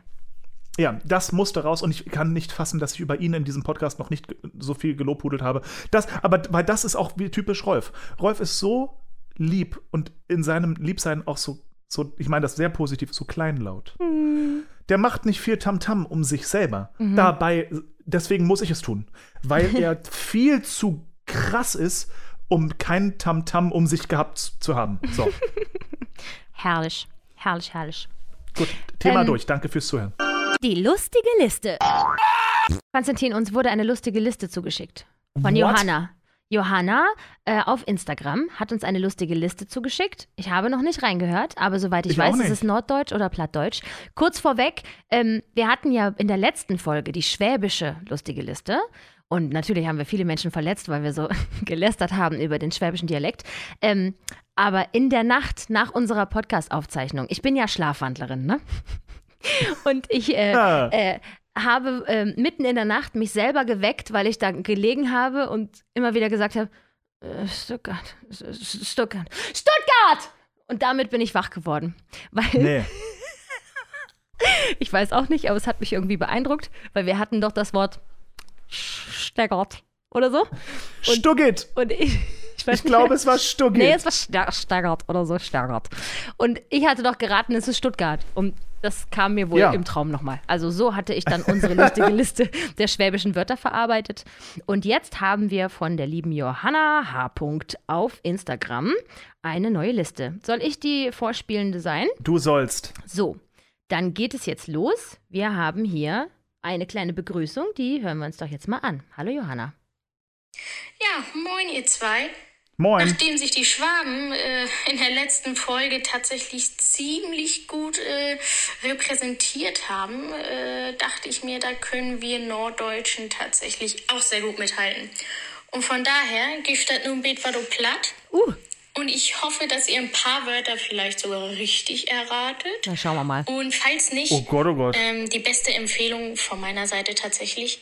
Ja, das musste raus und ich kann nicht fassen, dass ich über ihn in diesem Podcast noch nicht so viel gelobhudelt habe. Das, aber weil das ist auch wie typisch Rolf. Rolf ist so lieb und in seinem Liebsein auch so, so ich meine das sehr positiv, so kleinlaut. Der macht nicht viel Tamtam um sich selber. Dabei, deswegen muss ich es tun, weil er viel zu krass ist, um kein Tamtam um sich gehabt zu haben. So, Herrlich. Herrlich, herrlich. gut, Thema Ähm, durch. Danke fürs Zuhören. Die lustige Liste. Konstantin, uns wurde eine lustige Liste zugeschickt. Von What? Johanna. Johanna äh, auf Instagram hat uns eine lustige Liste zugeschickt. Ich habe noch nicht reingehört, aber soweit ich, Ich weiß, ist es Norddeutsch oder Plattdeutsch. Kurz vorweg, ähm, wir hatten ja in der letzten Folge die schwäbische lustige Liste. Und natürlich haben wir viele Menschen verletzt, weil wir so gelästert haben über den schwäbischen Dialekt. Ähm, aber in der Nacht nach unserer Podcast-Aufzeichnung, ich bin ja Schlafwandlerin, ne? Und ich äh, Ah. äh, habe ähm, mitten in der Nacht mich selber geweckt, weil ich da gelegen habe und immer wieder gesagt habe, äh, Stuttgart, Stuttgart, Stuttgart! Und damit bin ich wach geworden. Weil Nee. ich weiß auch nicht, aber es hat mich irgendwie beeindruckt, weil wir hatten doch das Wort Steggert oder so. Stugget! Und ich, ich Ich glaube, es war Stugget. Nee, es war Steggert oder so, Steggert. Und ich hatte doch geraten, es ist Stuttgart. Und das kam mir wohl Ja. im Traum nochmal. Also so hatte ich dann unsere lustige Liste der schwäbischen Wörter verarbeitet. Und jetzt haben wir von der lieben Johanna H. auf Instagram eine neue Liste. Soll ich die vorspielende sein? Du sollst. So, dann geht es jetzt los. Wir haben hier eine kleine Begrüßung, die hören wir uns doch jetzt mal an. Hallo Johanna. Ja, moin ihr zwei. Moin. Nachdem sich die Schwaben äh, in der letzten Folge tatsächlich ziemlich gut äh, repräsentiert haben, äh, dachte ich mir, da können wir Norddeutschen tatsächlich auch sehr gut mithalten. Und von daher das nun bet war du platt. Uh, Und ich hoffe, dass ihr ein paar Wörter vielleicht sogar richtig erratet. dann schauen wir mal. Und falls nicht, Oh Gott, oh Gott. ähm, die beste Empfehlung von meiner Seite tatsächlich.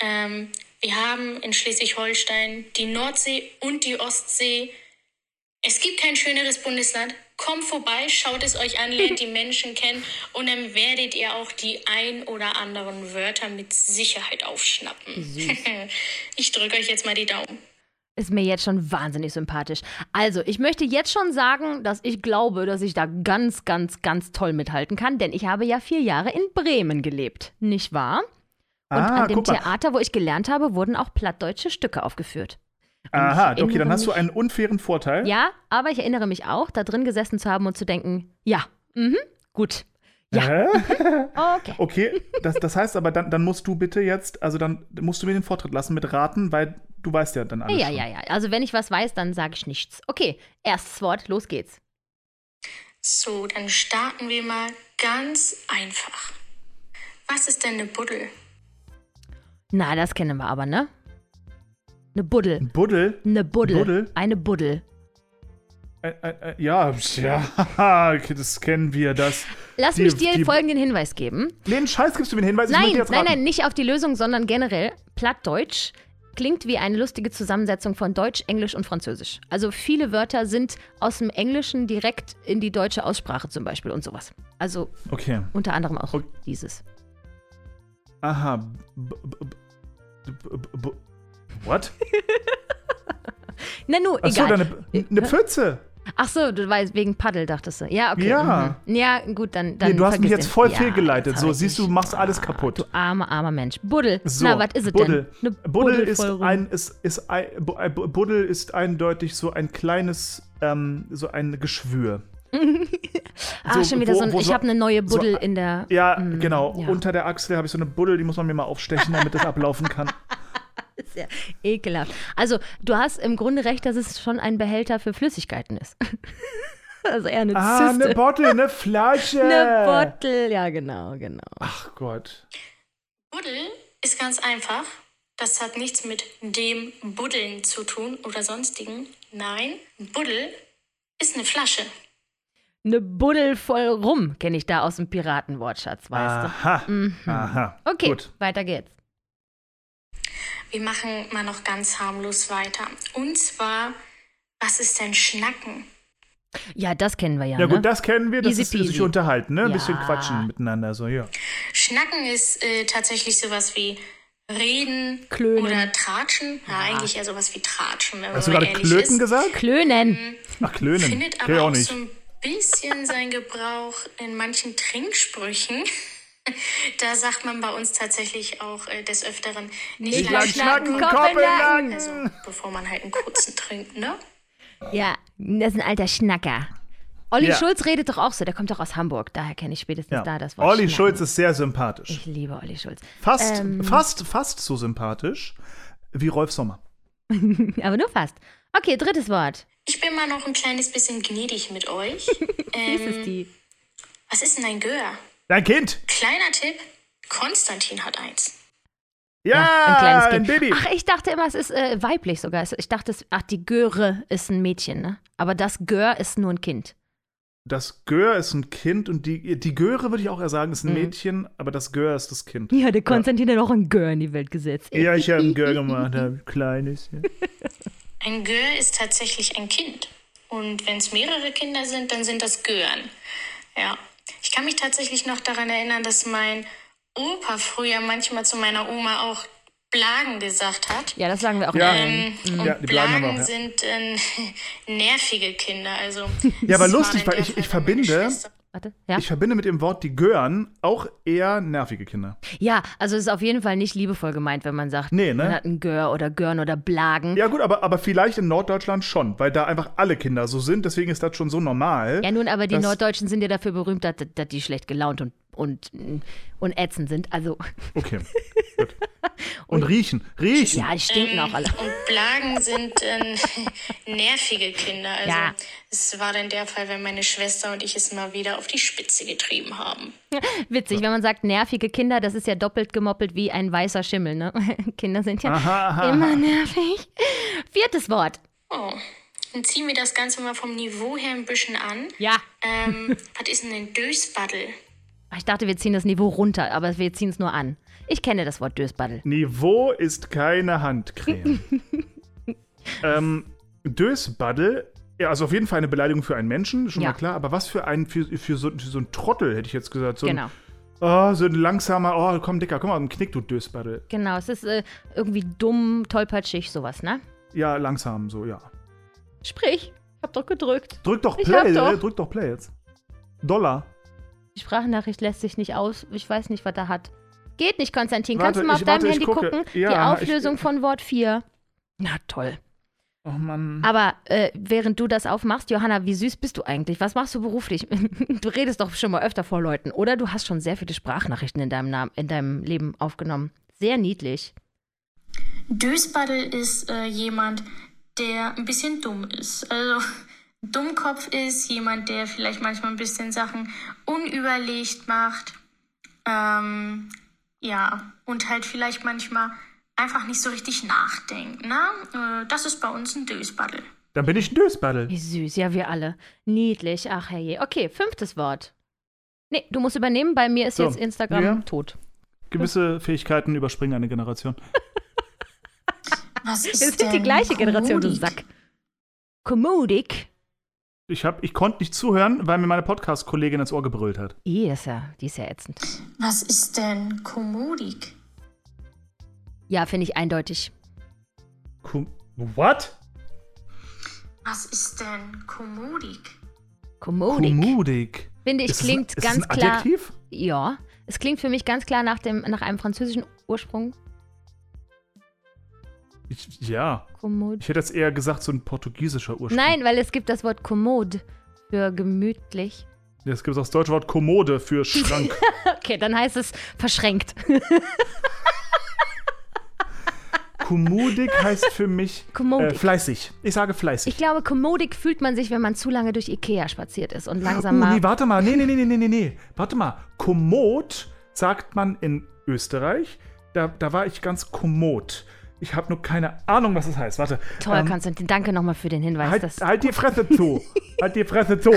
Ähm, wir haben in Schleswig-Holstein die Nordsee und die Ostsee. Es gibt kein schöneres Bundesland. Kommt vorbei, schaut es euch an, lernt die Menschen kennen und dann werdet ihr auch die ein oder anderen Wörter mit Sicherheit aufschnappen. ich drücke euch jetzt mal die Daumen. Ist mir jetzt schon wahnsinnig sympathisch. Also, ich möchte jetzt schon sagen, dass ich glaube, dass ich da ganz, ganz, ganz toll mithalten kann, denn ich habe ja vier Jahre in Bremen gelebt, nicht wahr? Und Ah, an dem. Theater, wo ich gelernt habe, wurden auch plattdeutsche Stücke aufgefürt. Und Aha, okay, dann hast du einen unfairen Vorteil. Ja, aber ich erinnere mich auch, da drin gesessen zu haben und zu denken, ja, mhm, gut. Ja. Okay. Okay, das, das heißt aber, dann, dann musst du bitte jetzt, also dann musst du mir den Vortritt lassen mit Raten, weil du weißt ja dann alles. Ja, schon. ja, ja. Also wenn ich was weiß, dann sage ich nichts. Okay, erstes Wort, los geht's. So, dann starten wir mal ganz einfach. Was ist denn eine Buddel? Na, das kennen wir aber, ne? Eine Buddel. Buddel? Eine Buddel. Buddel? Eine Buddel. Äh, äh, ja, ja, das kennen wir, das. Lass Die- mich dir die- folgenden Hinweis geben. Den Scheiß gibst du mir einen Hinweis, Nein, nein, nein, nicht auf die Lösung, sondern generell. Plattdeutsch klingt wie eine lustige Zusammensetzung von Deutsch, Englisch und Französisch. Also viele Wörter sind aus dem Englischen direkt in die deutsche Aussprache zum Beispiel und sowas. Also Okay, unter anderem auch Okay. dieses. aha. B What? Na nu, Achso, egal. eine, eine Pfütze. Ach so, du weißt, wegen Paddel dachtest du. Ja, okay. Ja. Mhm. Ja, gut, dann. dann Nee, du hast mich jetzt den. voll ja, fehlgeleitet. jetzt So, siehst du, machst alles kaputt. Du armer, armer Mensch. Buddel. So, Na, was ist es denn? Buddel ist ein, ist, ist ein, Bu- Bu- Buddel ist eindeutig so ein kleines, ähm, so ein Geschwür. Ah, so, schon wieder wo- so ein. Ich so- habe eine neue so- Buddel in der. Ja, Mm, genau. ja. Unter der Achsel habe ich so eine Buddel, die muss man mir mal aufstechen, damit das ablaufen kann. ist ja ekelhaft. Also, du hast im Grunde recht, dass es schon ein Behälter für Flüssigkeiten ist. also eher eine Ah, Zyste. eine Bottle, eine Flasche. Eine Bottle. Ja, genau, genau. Ach Gott. Buddel ist ganz einfach. Das hat nichts mit dem Buddeln zu tun oder sonstigen. Nein, Buddel ist eine Flasche. Eine Buddel voll rum, kenne ich da aus dem Piratenwortschatz, weißt Aha. du. Mhm. Aha. Okay, Gut. weiter geht's. Wir machen mal noch ganz harmlos weiter. Und zwar, was ist denn Schnacken? Ja, das kennen wir ja. Ja, ne? gut, das kennen wir. Das Easy ist sich peasy. unterhalten, ne? Ein Ja. bisschen quatschen miteinander. So, ja. Schnacken ist äh, tatsächlich sowas wie reden Klönen. oder tratschen. Ja, eigentlich eher sowas wie tratschen, wenn Hast du man gerade Klöten ist. gesagt? Klönen. Ach, Klönen. Findet aber auch auch nicht. so ein bisschen seinen Gebrauch in manchen Trinksprüchen. Da sagt man bei uns tatsächlich auch äh, des Öfteren nicht, Nicht lang lang schnacken, Nacken. Nacken. Also bevor man halt einen kurzen trinkt, ne? Ja, das ist ein alter Schnacker. Olli Ja. Schulz redet doch auch so, der kommt doch aus Hamburg. Daher kenne ich spätestens Ja. da das Wort. Olli Schnacken. Schulz ist sehr sympathisch. Ich liebe Olli Schulz. Fast, Ähm. fast, fast so sympathisch wie Rolf Sommer. Aber nur fast. Okay, drittes Wort. Ich bin mal noch ein kleines bisschen gnädig mit euch. Ähm, ist die. was ist denn ein Gör? Dein Kind! Kleiner Tipp, Konstantin hat eins. Ja, ein kleines ein Kind. Baby. Ach, ich dachte immer, es ist äh, weiblich sogar. Ich dachte, es, ach, die Göre ist ein Mädchen, ne? Aber das Gör ist nur ein Kind. Das Gör ist ein Kind und die, die Göre würde ich auch eher sagen, ist ein Mhm. Mädchen, aber das Gör ist das Kind. Ja, der Konstantin hat auch ein Gör in die Welt gesetzt. Ja, ich habe ein Gör gemacht, ein kleines. Ja. Ein Gör ist tatsächlich ein Kind. Und wenn es mehrere Kinder sind, dann sind das Gören. Ja. Ich kann mich tatsächlich noch daran erinnern, dass mein Opa früher manchmal zu meiner Oma auch Blagen gesagt hat. Ja, das sagen wir auch Ja. Ähm, und Ja, die Blagen auch, ja. sind äh, nervige Kinder. Also, Ja, aber lustig, weil ich, ich meine verbinde, Warte, ja? ich verbinde mit dem Wort die Gören auch eher nervige Kinder. ja, also es ist auf jeden Fall nicht liebevoll gemeint, wenn man sagt, Nee, ne? man hat ein Gör oder Görn oder Blagen. Ja gut, aber, aber vielleicht in Norddeutschland schon, weil da einfach alle Kinder so sind, deswegen ist das schon so normal. Ja, nun, aber die Norddeutschen sind ja dafür berühmt, dass, dass die schlecht gelaunt und, und, und ätzend sind. Also, Okay, gut. Und riechen, riechen. ja, die stinken auch alle. Und Blagen sind äh, nervige Kinder. Also Ja. es war dann der Fall, wenn meine Schwester und ich es mal wieder auf die Spitze getrieben haben. Witzig, wenn man sagt nervige Kinder, das ist ja doppelt gemoppelt wie ein weißer Schimmel, ne? Kinder sind ja Aha, aha, immer nervig. Viertes Wort. Oh. Dann ziehen wir das Ganze mal vom Niveau her ein bisschen an. Ja. Ähm, was ist denn ein Dösbaddel? Ich dachte, wir ziehen das Niveau runter, aber wir ziehen es nur an. Ich kenne das Wort Dösbaddel. Niveau ist keine Handcreme. ähm, Dösbaddel Ja, also auf jeden Fall eine Beleidigung für einen Menschen, schon Ja. mal klar. Aber was für einen, für, für, so, für so einen Trottel, hätte ich jetzt gesagt. So Genau. Ein, oh, so ein langsamer, oh, komm, Dicker, komm mal, im Knick, du Dösbaddel. Genau, es ist äh, irgendwie dumm, tollpatschig, sowas, ne? Ja, langsam, so, ja. Sprich, ich hab doch gedrückt. Drück doch Play, doch. äh, drück doch Play jetzt. Dollar. Die Sprachnachricht lässt sich nicht aus. Ich weiß nicht, was er hat. Geht nicht, Konstantin. Warte, Kannst du mal auf ich- deinem warte, ich Handy gucke. gucken? Ja, Die ich- Auflösung von Wort 4. Na toll. Oh Mann. Aber äh, während du das aufmachst, Johanna, wie süß bist du eigentlich? Was machst du beruflich? Du redest doch schon mal öfter vor Leuten. Oder du hast schon sehr viele Sprachnachrichten in deinem, Namen, in deinem Leben aufgenommen. Sehr niedlich. Dösbaddel ist äh, jemand, der ein bisschen dumm ist. Also Dummkopf ist jemand, der vielleicht manchmal ein bisschen Sachen unüberlegt macht. Ähm, ja, und halt vielleicht manchmal einfach nicht so richtig nachdenkt. Ne? Äh, das ist bei uns ein Dösbaddel. Dann bin ich ein Dösbaddel. Wie süß. Ja, wir alle. Niedlich. Ach, herrje. Okay, fünftes Wort. Nee, du musst übernehmen. Bei mir ist So, jetzt Instagram ja. tot. Gewisse Fähigkeiten überspringen eine Generation. Was ist Wir sind denn die gleiche Generation, du Komodik? Sack. Kommodik. Ich, hab, ich konnte nicht zuhören, weil mir meine Podcast-Kollegin ins Ohr gebrüllt hat. Die ist ja, die ist ja ätzend. Was ist denn Komodik? Ja, finde ich eindeutig. Kum What? Was ist denn Komodik? Kommodik. Kommodik. Finde ich, Ist das klingt ein, ganz klar. Adjektiv? Ja, es klingt für mich ganz klar nach, dem, nach einem französischen Ursprung. Ich, ja. Kommod. Ich hätte jetzt eher gesagt, so ein portugiesischer Ursprung. Nein, weil es gibt das Wort kommod für gemütlich. Es gibt auch das deutsche Wort Kommode für Schrank. Okay, dann heißt es verschränkt. Kommodik heißt für mich äh, fleißig. Ich sage fleißig. Ich glaube, kommodig fühlt man sich, wenn man zu lange durch Ikea spaziert ist und langsam uh, mal. nee, warte mal. Nee, nee, nee, nee, nee, nee, nee. Warte mal. Kommod sagt man in Österreich. Da, da war ich ganz kommod. Ich habe nur keine Ahnung, was das heißt. Warte. Toll, Ähm, Konstantin, danke nochmal für den Hinweis. Halt, halt die Fresse zu. halt die Fresse zu.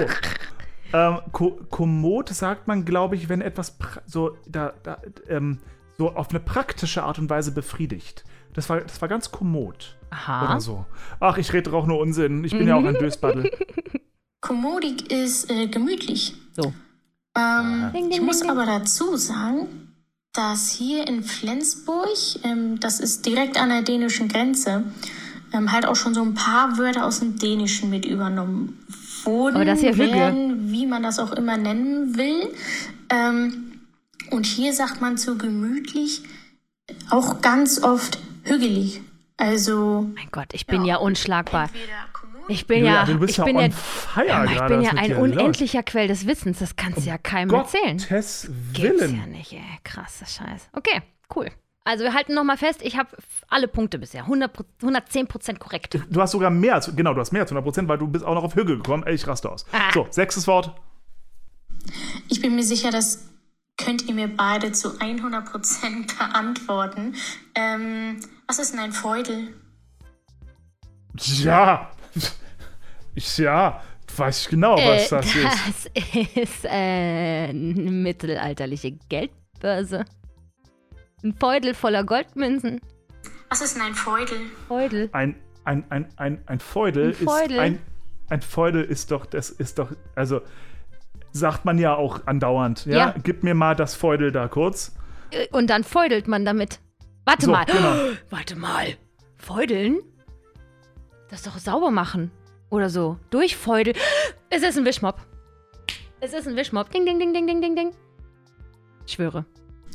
Ähm, ko kommod sagt man, glaube ich, wenn etwas so, da, da, ähm, so auf eine praktische Art und Weise befriedigt. Das war, das war ganz kommod. aha. Oder so. Ach, ich rede doch auch nur Unsinn. Ich bin ja auch ein Dösbaddel. Komodik ist äh, gemütlich. So. Ähm, Ding, ich ding, muss ding, ding. aber dazu sagen, dass hier in Flensburg, ähm, das ist direkt an der dänischen Grenze, ähm, halt auch schon so ein paar Wörter aus dem Dänischen mit übernommen wurden, Aber das ja Hügge. werden, wie man das auch immer nennen will. Ähm, und hier sagt man zu gemütlich auch ganz oft hügelig. Also Mein Gott, ich bin ja, unschlagbar. Ich bin Julia, ja, du bist ich ja bin on ja, fire ich bin ja ein unendlicher Quell des Wissens. Das kannst du ja keinem erzählen. Gottes Gibt's Willen. ja nicht, ey. Krasser Scheiß. Okay, cool. Also wir halten nochmal fest, ich habe alle Punkte bisher. 100, Pro- 110% korrekt. Du hast sogar mehr als, genau, du hast mehr als 100%, weil du bist auch noch auf Hügel gekommen. Ey, ich raste aus. Ah. So, sechstes Wort. Ich bin mir sicher, das könnt ihr mir beide zu 100% beantworten. Ähm, was ist denn ein Feudel? Ja. Ich, ja, weiß ich genau, was Äh, das ist. das ist äh, eine mittelalterliche Geldbörse. Ein Feudel voller Goldmünzen. Was ist denn ein Feudel? Feudel. Ein, ein, ein, ein, ein Feudel Ein Feudel. ist ein, ein Feudel ist doch, das ist doch, also sagt man ja auch andauernd. Ja? Ja. Gib mir mal das Feudel da kurz. Äh, Und dann feudelt man damit. Warte So, mal. genau. Warte mal. Feudeln? Das doch sauber machen. Oder so. Durchfeudeln. Es ist ein Wischmopp. Es ist ein Wischmopp. Ding, ding, ding, ding, ding, ding, ding. Ich schwöre.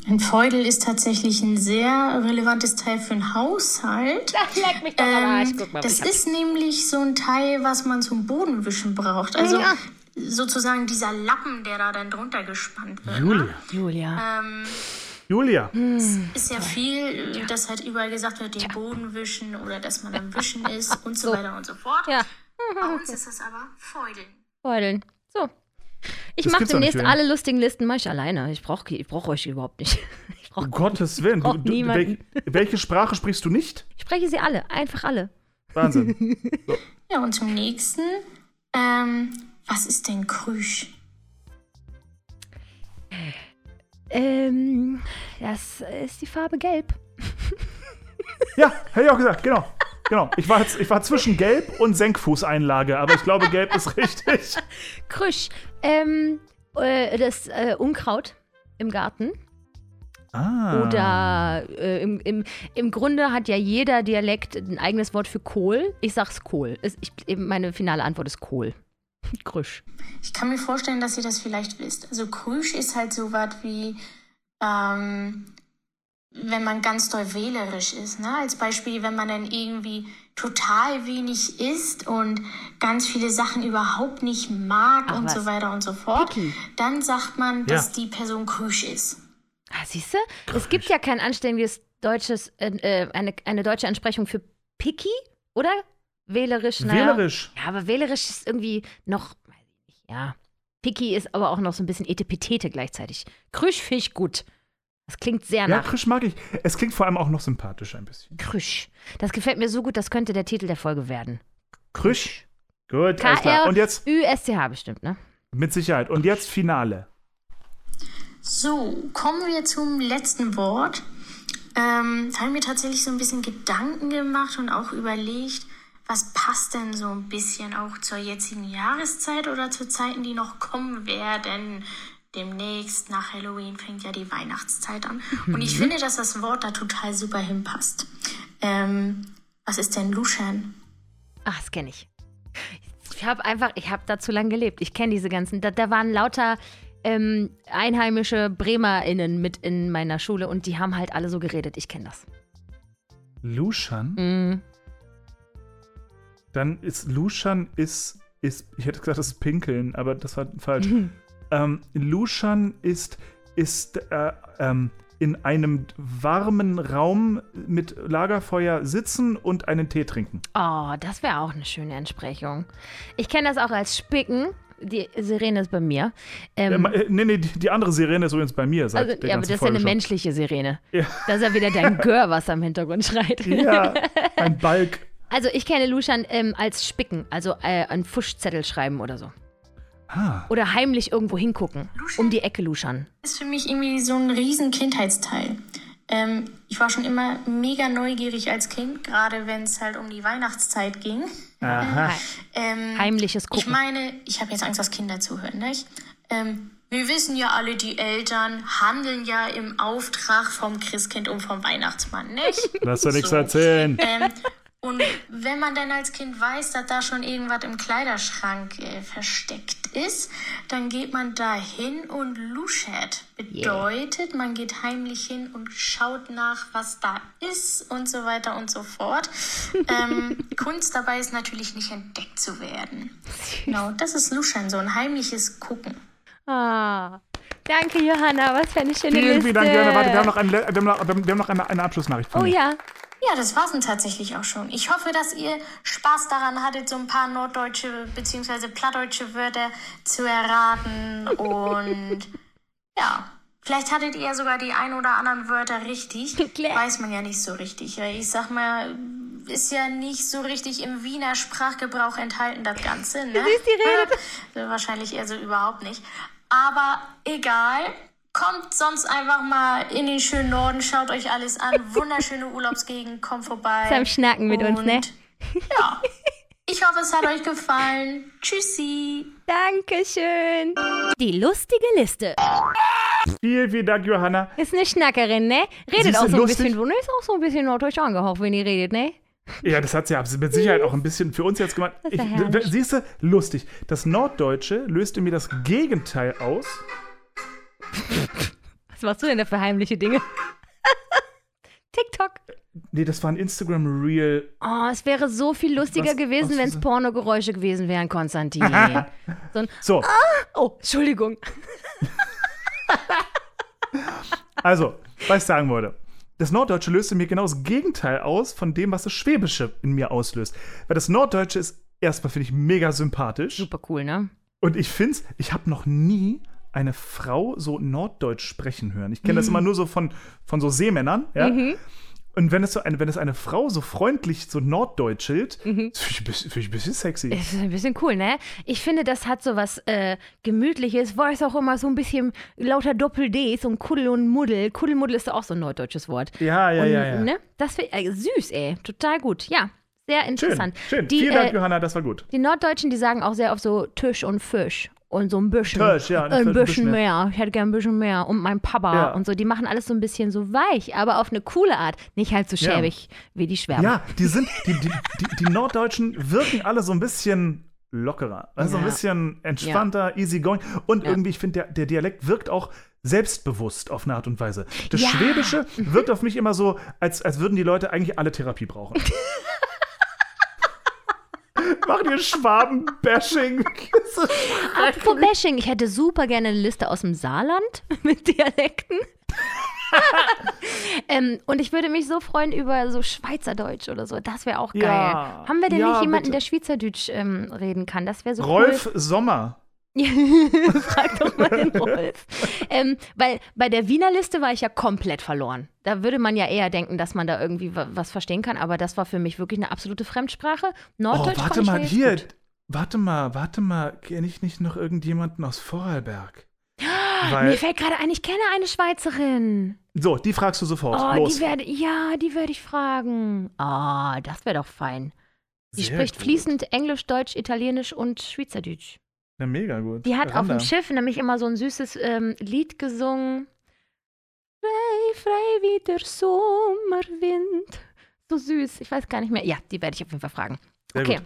Ein Feudel ist tatsächlich ein sehr relevantes Teil für einen Haushalt. Leck mich doch Ähm, das ist nämlich so ein Teil, was man zum Bodenwischen braucht. Also Ja. sozusagen dieser Lappen, der da dann drunter gespannt wird. Julia. Ne? Julia. Ähm, Julia. ist ja viel, äh, dass halt überall gesagt wird, den Boden wischen oder dass man am Wischen ist und so, So. weiter und so fort. Ja. Bei uns ist das aber Feudeln. Feudeln. So. Ich mache demnächst alle lustigen Listen, mache ich alleine. Ich brauche ich brauch euch überhaupt nicht. Ich, brauch, Um Gottes Willen. Du, brauch du, niemanden. wel, welche Sprache sprichst du nicht? ich spreche sie alle. Einfach alle. Wahnsinn. Ja, und zum nächsten. Ähm, was ist denn Krüsch? Ähm, das ist die Farbe gelb. ja, hätte ich auch gesagt, genau. Genau, ich war, jetzt, ich war zwischen Gelb und Senkfußeinlage, aber ich glaube, Gelb ist richtig. Krüsch. Ähm, äh, das äh, Unkraut im Garten. Ah. Oder äh, im, im, im Grunde hat ja jeder Dialekt ein eigenes Wort für Kohl. Ich sag's Kohl. Es- Ich, meine finale Antwort ist Kohl. Krüsch. Ich kann mir vorstellen, dass ihr das vielleicht wisst. Also Krüsch ist halt so was wie, ähm, wenn man ganz doll wählerisch ist. Ne? Als Beispiel, wenn man dann irgendwie total wenig isst und ganz viele Sachen überhaupt nicht mag Ach und was. so weiter und so fort, Picky. dann sagt man, dass Ja. die Person Krüsch ist. Ah, siehst du? Es gibt ja kein anständiges deutsches, äh, äh, eine, eine deutsche Entsprechung für picky, oder? Wählerisch, naja. Wählerisch. Ja, aber wählerisch ist irgendwie noch, weiß ich nicht, ja. Picky ist aber auch noch so ein bisschen Etepetete gleichzeitig. Krüsch finde ich gut. Das klingt sehr Ja, nach Krisch mag ich. Es klingt vor allem auch noch sympathisch ein bisschen. Krüsch. Das gefällt mir so gut, das könnte der Titel der Folge werden. Krisch. Gut, alles klar. Und jetzt K-R-Ü-S-C-H bestimmt, ne? mit Sicherheit. Und jetzt Finale. So, kommen wir zum letzten Wort. Ähm, da habe ich mir tatsächlich so ein bisschen Gedanken gemacht und auch überlegt, was passt denn so ein bisschen auch zur jetzigen Jahreszeit oder zu Zeiten, die noch kommen werden. Demnächst nach Halloween fängt ja die Weihnachtszeit an. Und ich finde, dass das Wort da total super hinpasst. Ähm, was ist denn Luschan? Ach, das kenne ich. Ich habe einfach, ich habe da zu lange gelebt. Ich kenne diese ganzen. Da, da waren lauter ähm, einheimische BremerInnen mit in meiner Schule und die haben halt alle so geredet. Ich kenne das. Lushan. Mhm. Dann ist Lushan ist, ist, ich hätte gesagt, das ist Pinkeln, aber das war falsch. ähm, Lushan ist, ist äh, ähm, in einem warmen Raum mit Lagerfeuer sitzen und einen Tee trinken. Oh, das wäre auch eine schöne Entsprechung. Ich kenne das auch als Spicken. Die Sirene ist bei mir. Ähm, Äh, nee, nee, die, die andere Sirene ist übrigens bei mir seit also, ja, aber das ist ja eine schon. menschliche Sirene. Ja. Das ist ja wieder dein Gör, was am Hintergrund schreit. Ja, ein Balk. Also ich kenne Luschan ähm, als Spicken, also äh, einen Fuschzettel schreiben oder so. Ah, Oder heimlich irgendwo hingucken. Um die Ecke luschern. ist für mich irgendwie so ein riesen Kindheitsteil. Ähm, ich war schon immer mega neugierig als Kind, gerade wenn es halt um die Weihnachtszeit ging. aha. Ähm, Heimliches ich Gucken. meine, ich habe jetzt Angst, dass Kinder zuhören, nicht? Ähm, wir wissen ja alle, die Eltern handeln ja im Auftrag vom Christkind und vom Weihnachtsmann, nicht? Lass doch nichts So. erzählen. Ähm, und wenn man dann als Kind weiß, dass da schon irgendwas im Kleiderschrank äh, versteckt ist, dann geht man da hin und luschert. Bedeutet, man geht heimlich hin und schaut nach, was da ist und so weiter und so fort. ähm, Kunst dabei ist natürlich nicht entdeckt zu werden. Genau, das ist Luschern, so ein heimliches Gucken. Ah, danke, Johanna. Was für eine schöne Vielen, Liste. vielen Dank, Johanna. Warte, wir haben noch, eine, wir haben noch, wir haben noch eine, eine Abschlussnachricht von Oh mir. ja. Ja, das war's dann tatsächlich auch schon. Ich hoffe, dass ihr Spaß daran hattet, so ein paar norddeutsche bzw. plattdeutsche Wörter zu erraten. Und ja, vielleicht hattet ihr sogar die ein oder anderen Wörter richtig. Weiß man ja nicht so richtig. Ich sag mal, ist ja nicht so richtig im Wiener Sprachgebrauch enthalten, das Ganze. Ne? siehst, die redet. Ja, wahrscheinlich eher so überhaupt nicht. Aber egal. Kommt sonst einfach mal in den schönen Norden, schaut euch alles an. Wunderschöne Urlaubsgegend, kommt vorbei. Zum Schnacken mit uns, ne? Und, Ja. Ich hoffe, es hat euch gefallen. Tschüssi. Dankeschön. Die lustige Liste. Vielen, vielen Dank, Johanna. Ist eine Schnackerin, ne? Redet auch so ein lustig? bisschen, ne? Ist auch so ein bisschen norddeutsch angehaucht, wenn ihr redet, ne? Ja, das hat sie ja mit Sicherheit auch ein bisschen für uns jetzt gemacht. Siehst du, lustig. Das Norddeutsche löst in mir das Gegenteil aus. Was machst du denn da für heimliche Dinge? TikTok. Nee, das war ein Instagram-Reel. Oh, es wäre so viel lustiger Was- gewesen, wenn es Pornogeräusche gewesen wären, Konstantin. so ein, So, oh, Entschuldigung. also, was ich sagen wollte. Das Norddeutsche löst in mir genau das Gegenteil aus von dem, was das Schwäbische in mir auslöst. Weil das Norddeutsche ist erstmal, finde ich, mega sympathisch. Super cool, ne? Und ich finde es, ich habe noch nie eine Frau so Norddeutsch sprechen hören. Ich kenne Mhm. das immer nur so von, von so Seemännern, ja. Und wenn es, so eine, wenn es eine Frau so freundlich so Norddeutschelt, Mhm. finde ich, ein bisschen- finde ich ein bisschen sexy. Das ist ein bisschen cool, ne? Ich finde, das hat so was äh, Gemütliches, weil es auch immer so ein bisschen lauter Doppel-D, so ein Kuddel und Muddel. Kuddelmuddel ist auch so ein norddeutsches Wort. Ja, ja, und, ja, ja. Ne? Das find, äh, süß, ey. Total gut. Ja, Sehr Schön, interessant. schön. Die, Vielen Dank, äh, Johanna, das war gut. Die Norddeutschen, die sagen auch sehr oft so Tisch und Fisch und so ein bisschen. Tisch, ja, ein ein bisschen mehr. Ich hätte gern ein bisschen mehr. Und mein Papa Ja. und so, die machen alles so ein bisschen so weich, aber auf eine coole Art. Nicht halt so Ja. schäbig wie die Schwäber. Ja, die sind, die, die, die, die Norddeutschen wirken alle so ein bisschen lockerer, also ein Ja. bisschen entspannter, easygoing. Und Ja. irgendwie, ich finde, der, der Dialekt wirkt auch selbstbewusst auf eine Art und Weise. Das Ja. Schwäbische wirkt auf mich immer so, als, als würden die Leute eigentlich alle Therapie brauchen. Machen wir Schwaben-Bashing. Apropos Bashing, ich hätte super gerne eine Liste aus dem Saarland mit Dialekten. ähm, und ich würde mich so freuen über so Schweizerdeutsch oder so. Das wäre auch geil. Ja. Haben wir denn Ja, nicht jemanden, bitte. der Schweizerdeutsch ähm, reden kann? Das wäre so Rolf Sommer. Frag doch mal den Rolf. ähm, weil bei der Wiener Liste war ich ja komplett verloren. Da würde man ja eher denken, dass man da irgendwie wa- was verstehen kann, aber das war für mich wirklich eine absolute Fremdsprache. Oh, Norddeutsch warte konnte ich mal, hier. gut. Warte mal, warte mal. Kenne ich nicht noch irgendjemanden aus Vorarlberg? Mir Weil, fällt gerade ein, ich kenne eine Schweizerin. so, die fragst du sofort. Oh, Los. die werde, ja, die werde ich fragen. Ah, das wäre doch fein. Sehr spricht gut. fließend Englisch, Deutsch, Italienisch und Schweizerdeutsch. Na, mega gut. Die hat auf Randa. dem Schiff nämlich immer so ein süßes ähm, Lied gesungen. Frei, frei wie der Sommerwind. So süß. Ich weiß gar nicht mehr. Ja, die werde ich auf jeden Fall fragen. Sehr okay. gut.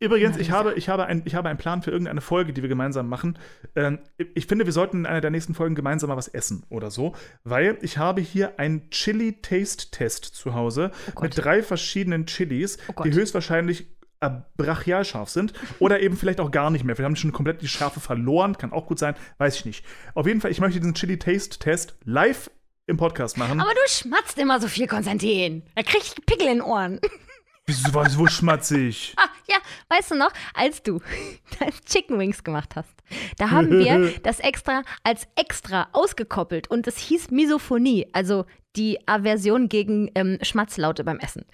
Übrigens, ich habe, ich, habe ein, ich habe einen Plan für irgendeine Folge, die wir gemeinsam machen. Ähm, ich finde, wir sollten in einer der nächsten Folgen gemeinsam mal was essen oder so, weil ich habe hier einen Chili-Taste-Test zu Hause Oh mit drei verschiedenen Chilis, Oh die höchstwahrscheinlich äh, brachial scharf sind oder eben vielleicht auch gar nicht mehr. Vielleicht haben die schon komplett die Schärfe verloren, kann auch gut sein, weiß ich nicht. Auf jeden Fall, ich möchte diesen Chili-Taste-Test live im Podcast machen. Aber du schmatzt immer so viel, Konstantin. Da krieg ich Pickel in den Ohren. Wieso, wo schmatzig? Ah, ja, weißt du noch, als du Chicken Wings gemacht hast, da haben wir das extra als extra ausgekoppelt und es hieß Misophonie, also die Aversion gegen ähm, Schmatzlaute beim Essen.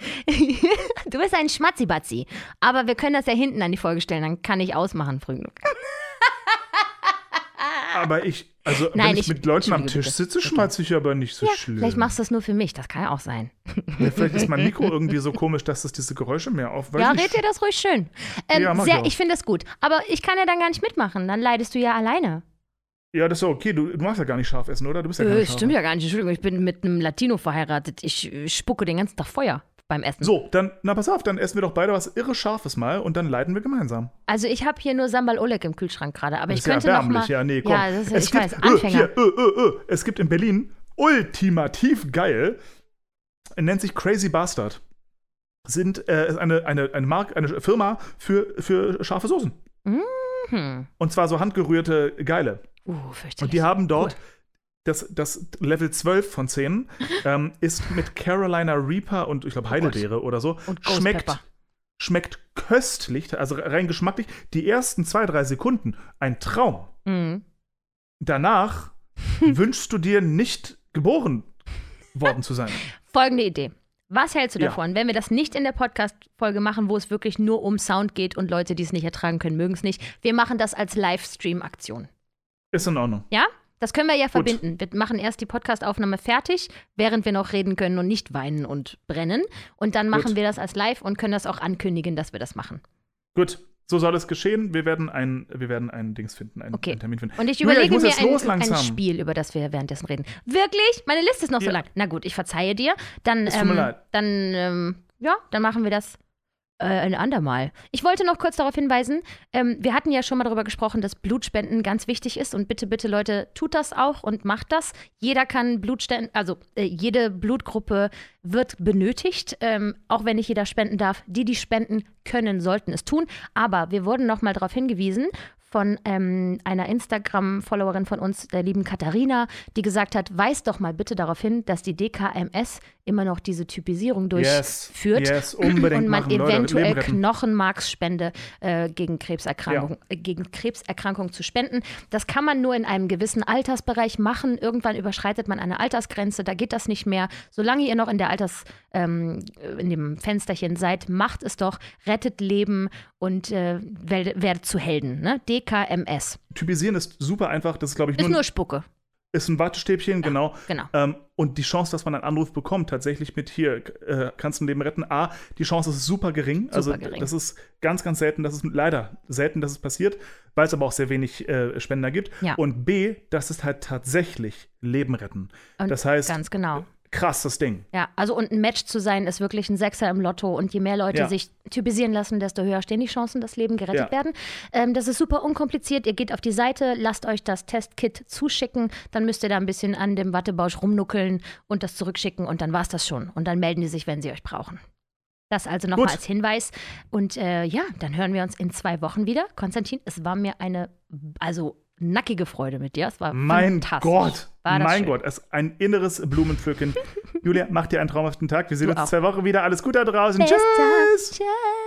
du bist ein Schmatzibatzi, aber wir können das ja hinten an die Folge stellen, dann kann ich ausmachen früh genug. Aber ich, also Nein, wenn ich, ich- mit Leuten am Tisch sitze, schmatze ich aber nicht so Ja, schlimm. vielleicht machst du das nur für mich, das kann ja auch sein. Ja, vielleicht ist mein Mikro irgendwie so komisch, dass es diese Geräusche mehr auf. Ja, red dir das ruhig schön. Ähm, Ja, ich sehr, auch. ich finde das gut, aber ich kann ja dann gar nicht mitmachen, dann leidest du ja alleine. Ja, das ist ja okay. Du, du magst ja gar nicht scharf essen, oder? Du bist ja gar Äh, nicht stimmt ja gar nicht. Entschuldigung, ich bin mit einem Latino verheiratet. Ich äh, spucke den ganzen Tag Feuer beim Essen. So, dann, na pass auf, dann essen wir doch beide was irre Scharfes mal und dann leiten wir gemeinsam. Also ich habe hier nur Sambal Oleg im Kühlschrank gerade, aber Das ich könnte ja noch mal. Ja, nee, komm. Ja, das ist, es ich gibt, weiß, äh, Anfänger. hier, äh, äh, äh, es gibt in Berlin ultimativ geil, nennt sich Crazy Bastard. Sind äh, ist eine, eine, eine, Mark, eine Firma für, für scharfe Soßen. Hm. Und zwar so handgerührte Geile. Uh, fürchterlich. Und die haben dort Cool. Das, das Level 12 von 10 ähm, ist mit Carolina Reaper und ich glaube Heidelbeere oder so. Und Ghost schmeckt, Pepper. schmeckt köstlich, also rein geschmacklich. Die ersten zwei, drei Sekunden ein Traum. Mhm. Danach wünschst du dir nicht geboren worden zu sein. Folgende Idee. Was hältst du Ja. davon, wenn wir das nicht in der Podcast-Folge machen, wo es wirklich nur um Sound geht und Leute, die es nicht ertragen können, mögen es nicht? Wir machen das als Livestream-Aktion. Ist in Ordnung. Ja? Das können wir ja verbinden. Wir machen erst die Podcast-Aufnahme fertig, während wir noch reden können und nicht weinen und brennen. Und dann machen Gut. wir das als Live und können das auch ankündigen, dass wir das machen. Gut, so soll es geschehen. Wir werden ein, wir werden ein Dings finden, einen, Okay. einen Termin finden. Und ich Julia, überlege muss mir jetzt los ein, ein. Spiel, über das wir währenddessen reden. Wirklich? Meine Liste ist noch so Ja. lang. Na gut, ich verzeihe dir. Dann, mir ähm, dann, ähm, ja, dann machen wir das äh, ein andermal. Ich wollte noch kurz darauf hinweisen, ähm, wir hatten ja schon mal darüber gesprochen, dass Blutspenden ganz wichtig ist und bitte, bitte Leute, tut das auch und macht das. Jeder kann Blutspenden, also äh, jede Blutgruppe wird benötigt, ähm, auch wenn nicht jeder spenden darf. Die, die spenden können, sollten es tun. Aber wir wurden noch mal darauf hingewiesen von ähm, einer Instagram-Followerin von uns, der lieben Katharina, die gesagt hat, weis doch mal bitte darauf hin, dass die DKMS immer noch diese Typisierung Yes, durchführt yes, unbedingt und man eventuell. Knochenmarksspende äh, gegen, Krebserkrankung, äh, gegen Krebserkrankung zu spenden. Das kann man nur in einem gewissen Altersbereich machen. Irgendwann überschreitet man eine Altersgrenze, da geht das nicht mehr. Solange ihr noch in der Alters, ähm, in dem Fensterchen seid, macht es doch, rettet Leben und äh, werdet, werdet zu Helden. Ne? DKMS. Typisieren ist super einfach. Das ist, glaube ich, Ist nur, nur Spucke. Ist ein Wattestäbchen, genau. genau. Ähm, und die Chance, dass man einen Anruf bekommt, tatsächlich mit hier, äh, kannst du ein Leben retten. A, die Chance ist super gering. Super also gering. das ist ganz, ganz selten, dass es leider selten, dass es passiert, weil es aber auch sehr wenig äh, Spender gibt. Ja. Und B, das ist halt tatsächlich Leben retten. Und das heißt, ganz genau. Krass, das Ding. Ja, also und ein Match zu sein ist wirklich ein Sechser im Lotto und je mehr Leute Ja. sich typisieren lassen, desto höher stehen die Chancen, dass Leben gerettet Ja. werden. Ähm, das ist super unkompliziert. Ihr geht auf die Seite, lasst euch das Testkit zuschicken, dann müsst ihr da ein bisschen an dem Wattebausch rumnuckeln und das zurückschicken und dann war's das schon. Und dann melden die sich, wenn sie euch brauchen. Das also nochmal als Hinweis. Und äh, ja, dann hören wir uns in zwei Wochen wieder. Konstantin, es war mir eine, also nackige Freude mit dir. Es war Mein fantastisch. Gott, War mein schön. Gott, es ist ein inneres Blumenpflücken. Julia, mach dir einen traumhaften Tag. Wir sehen Du uns in auch. zwei Wochen wieder. Alles Gute da draußen. Bis Tschüss.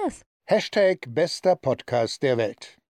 Tschüss. Hashtag bester Podcast der Welt.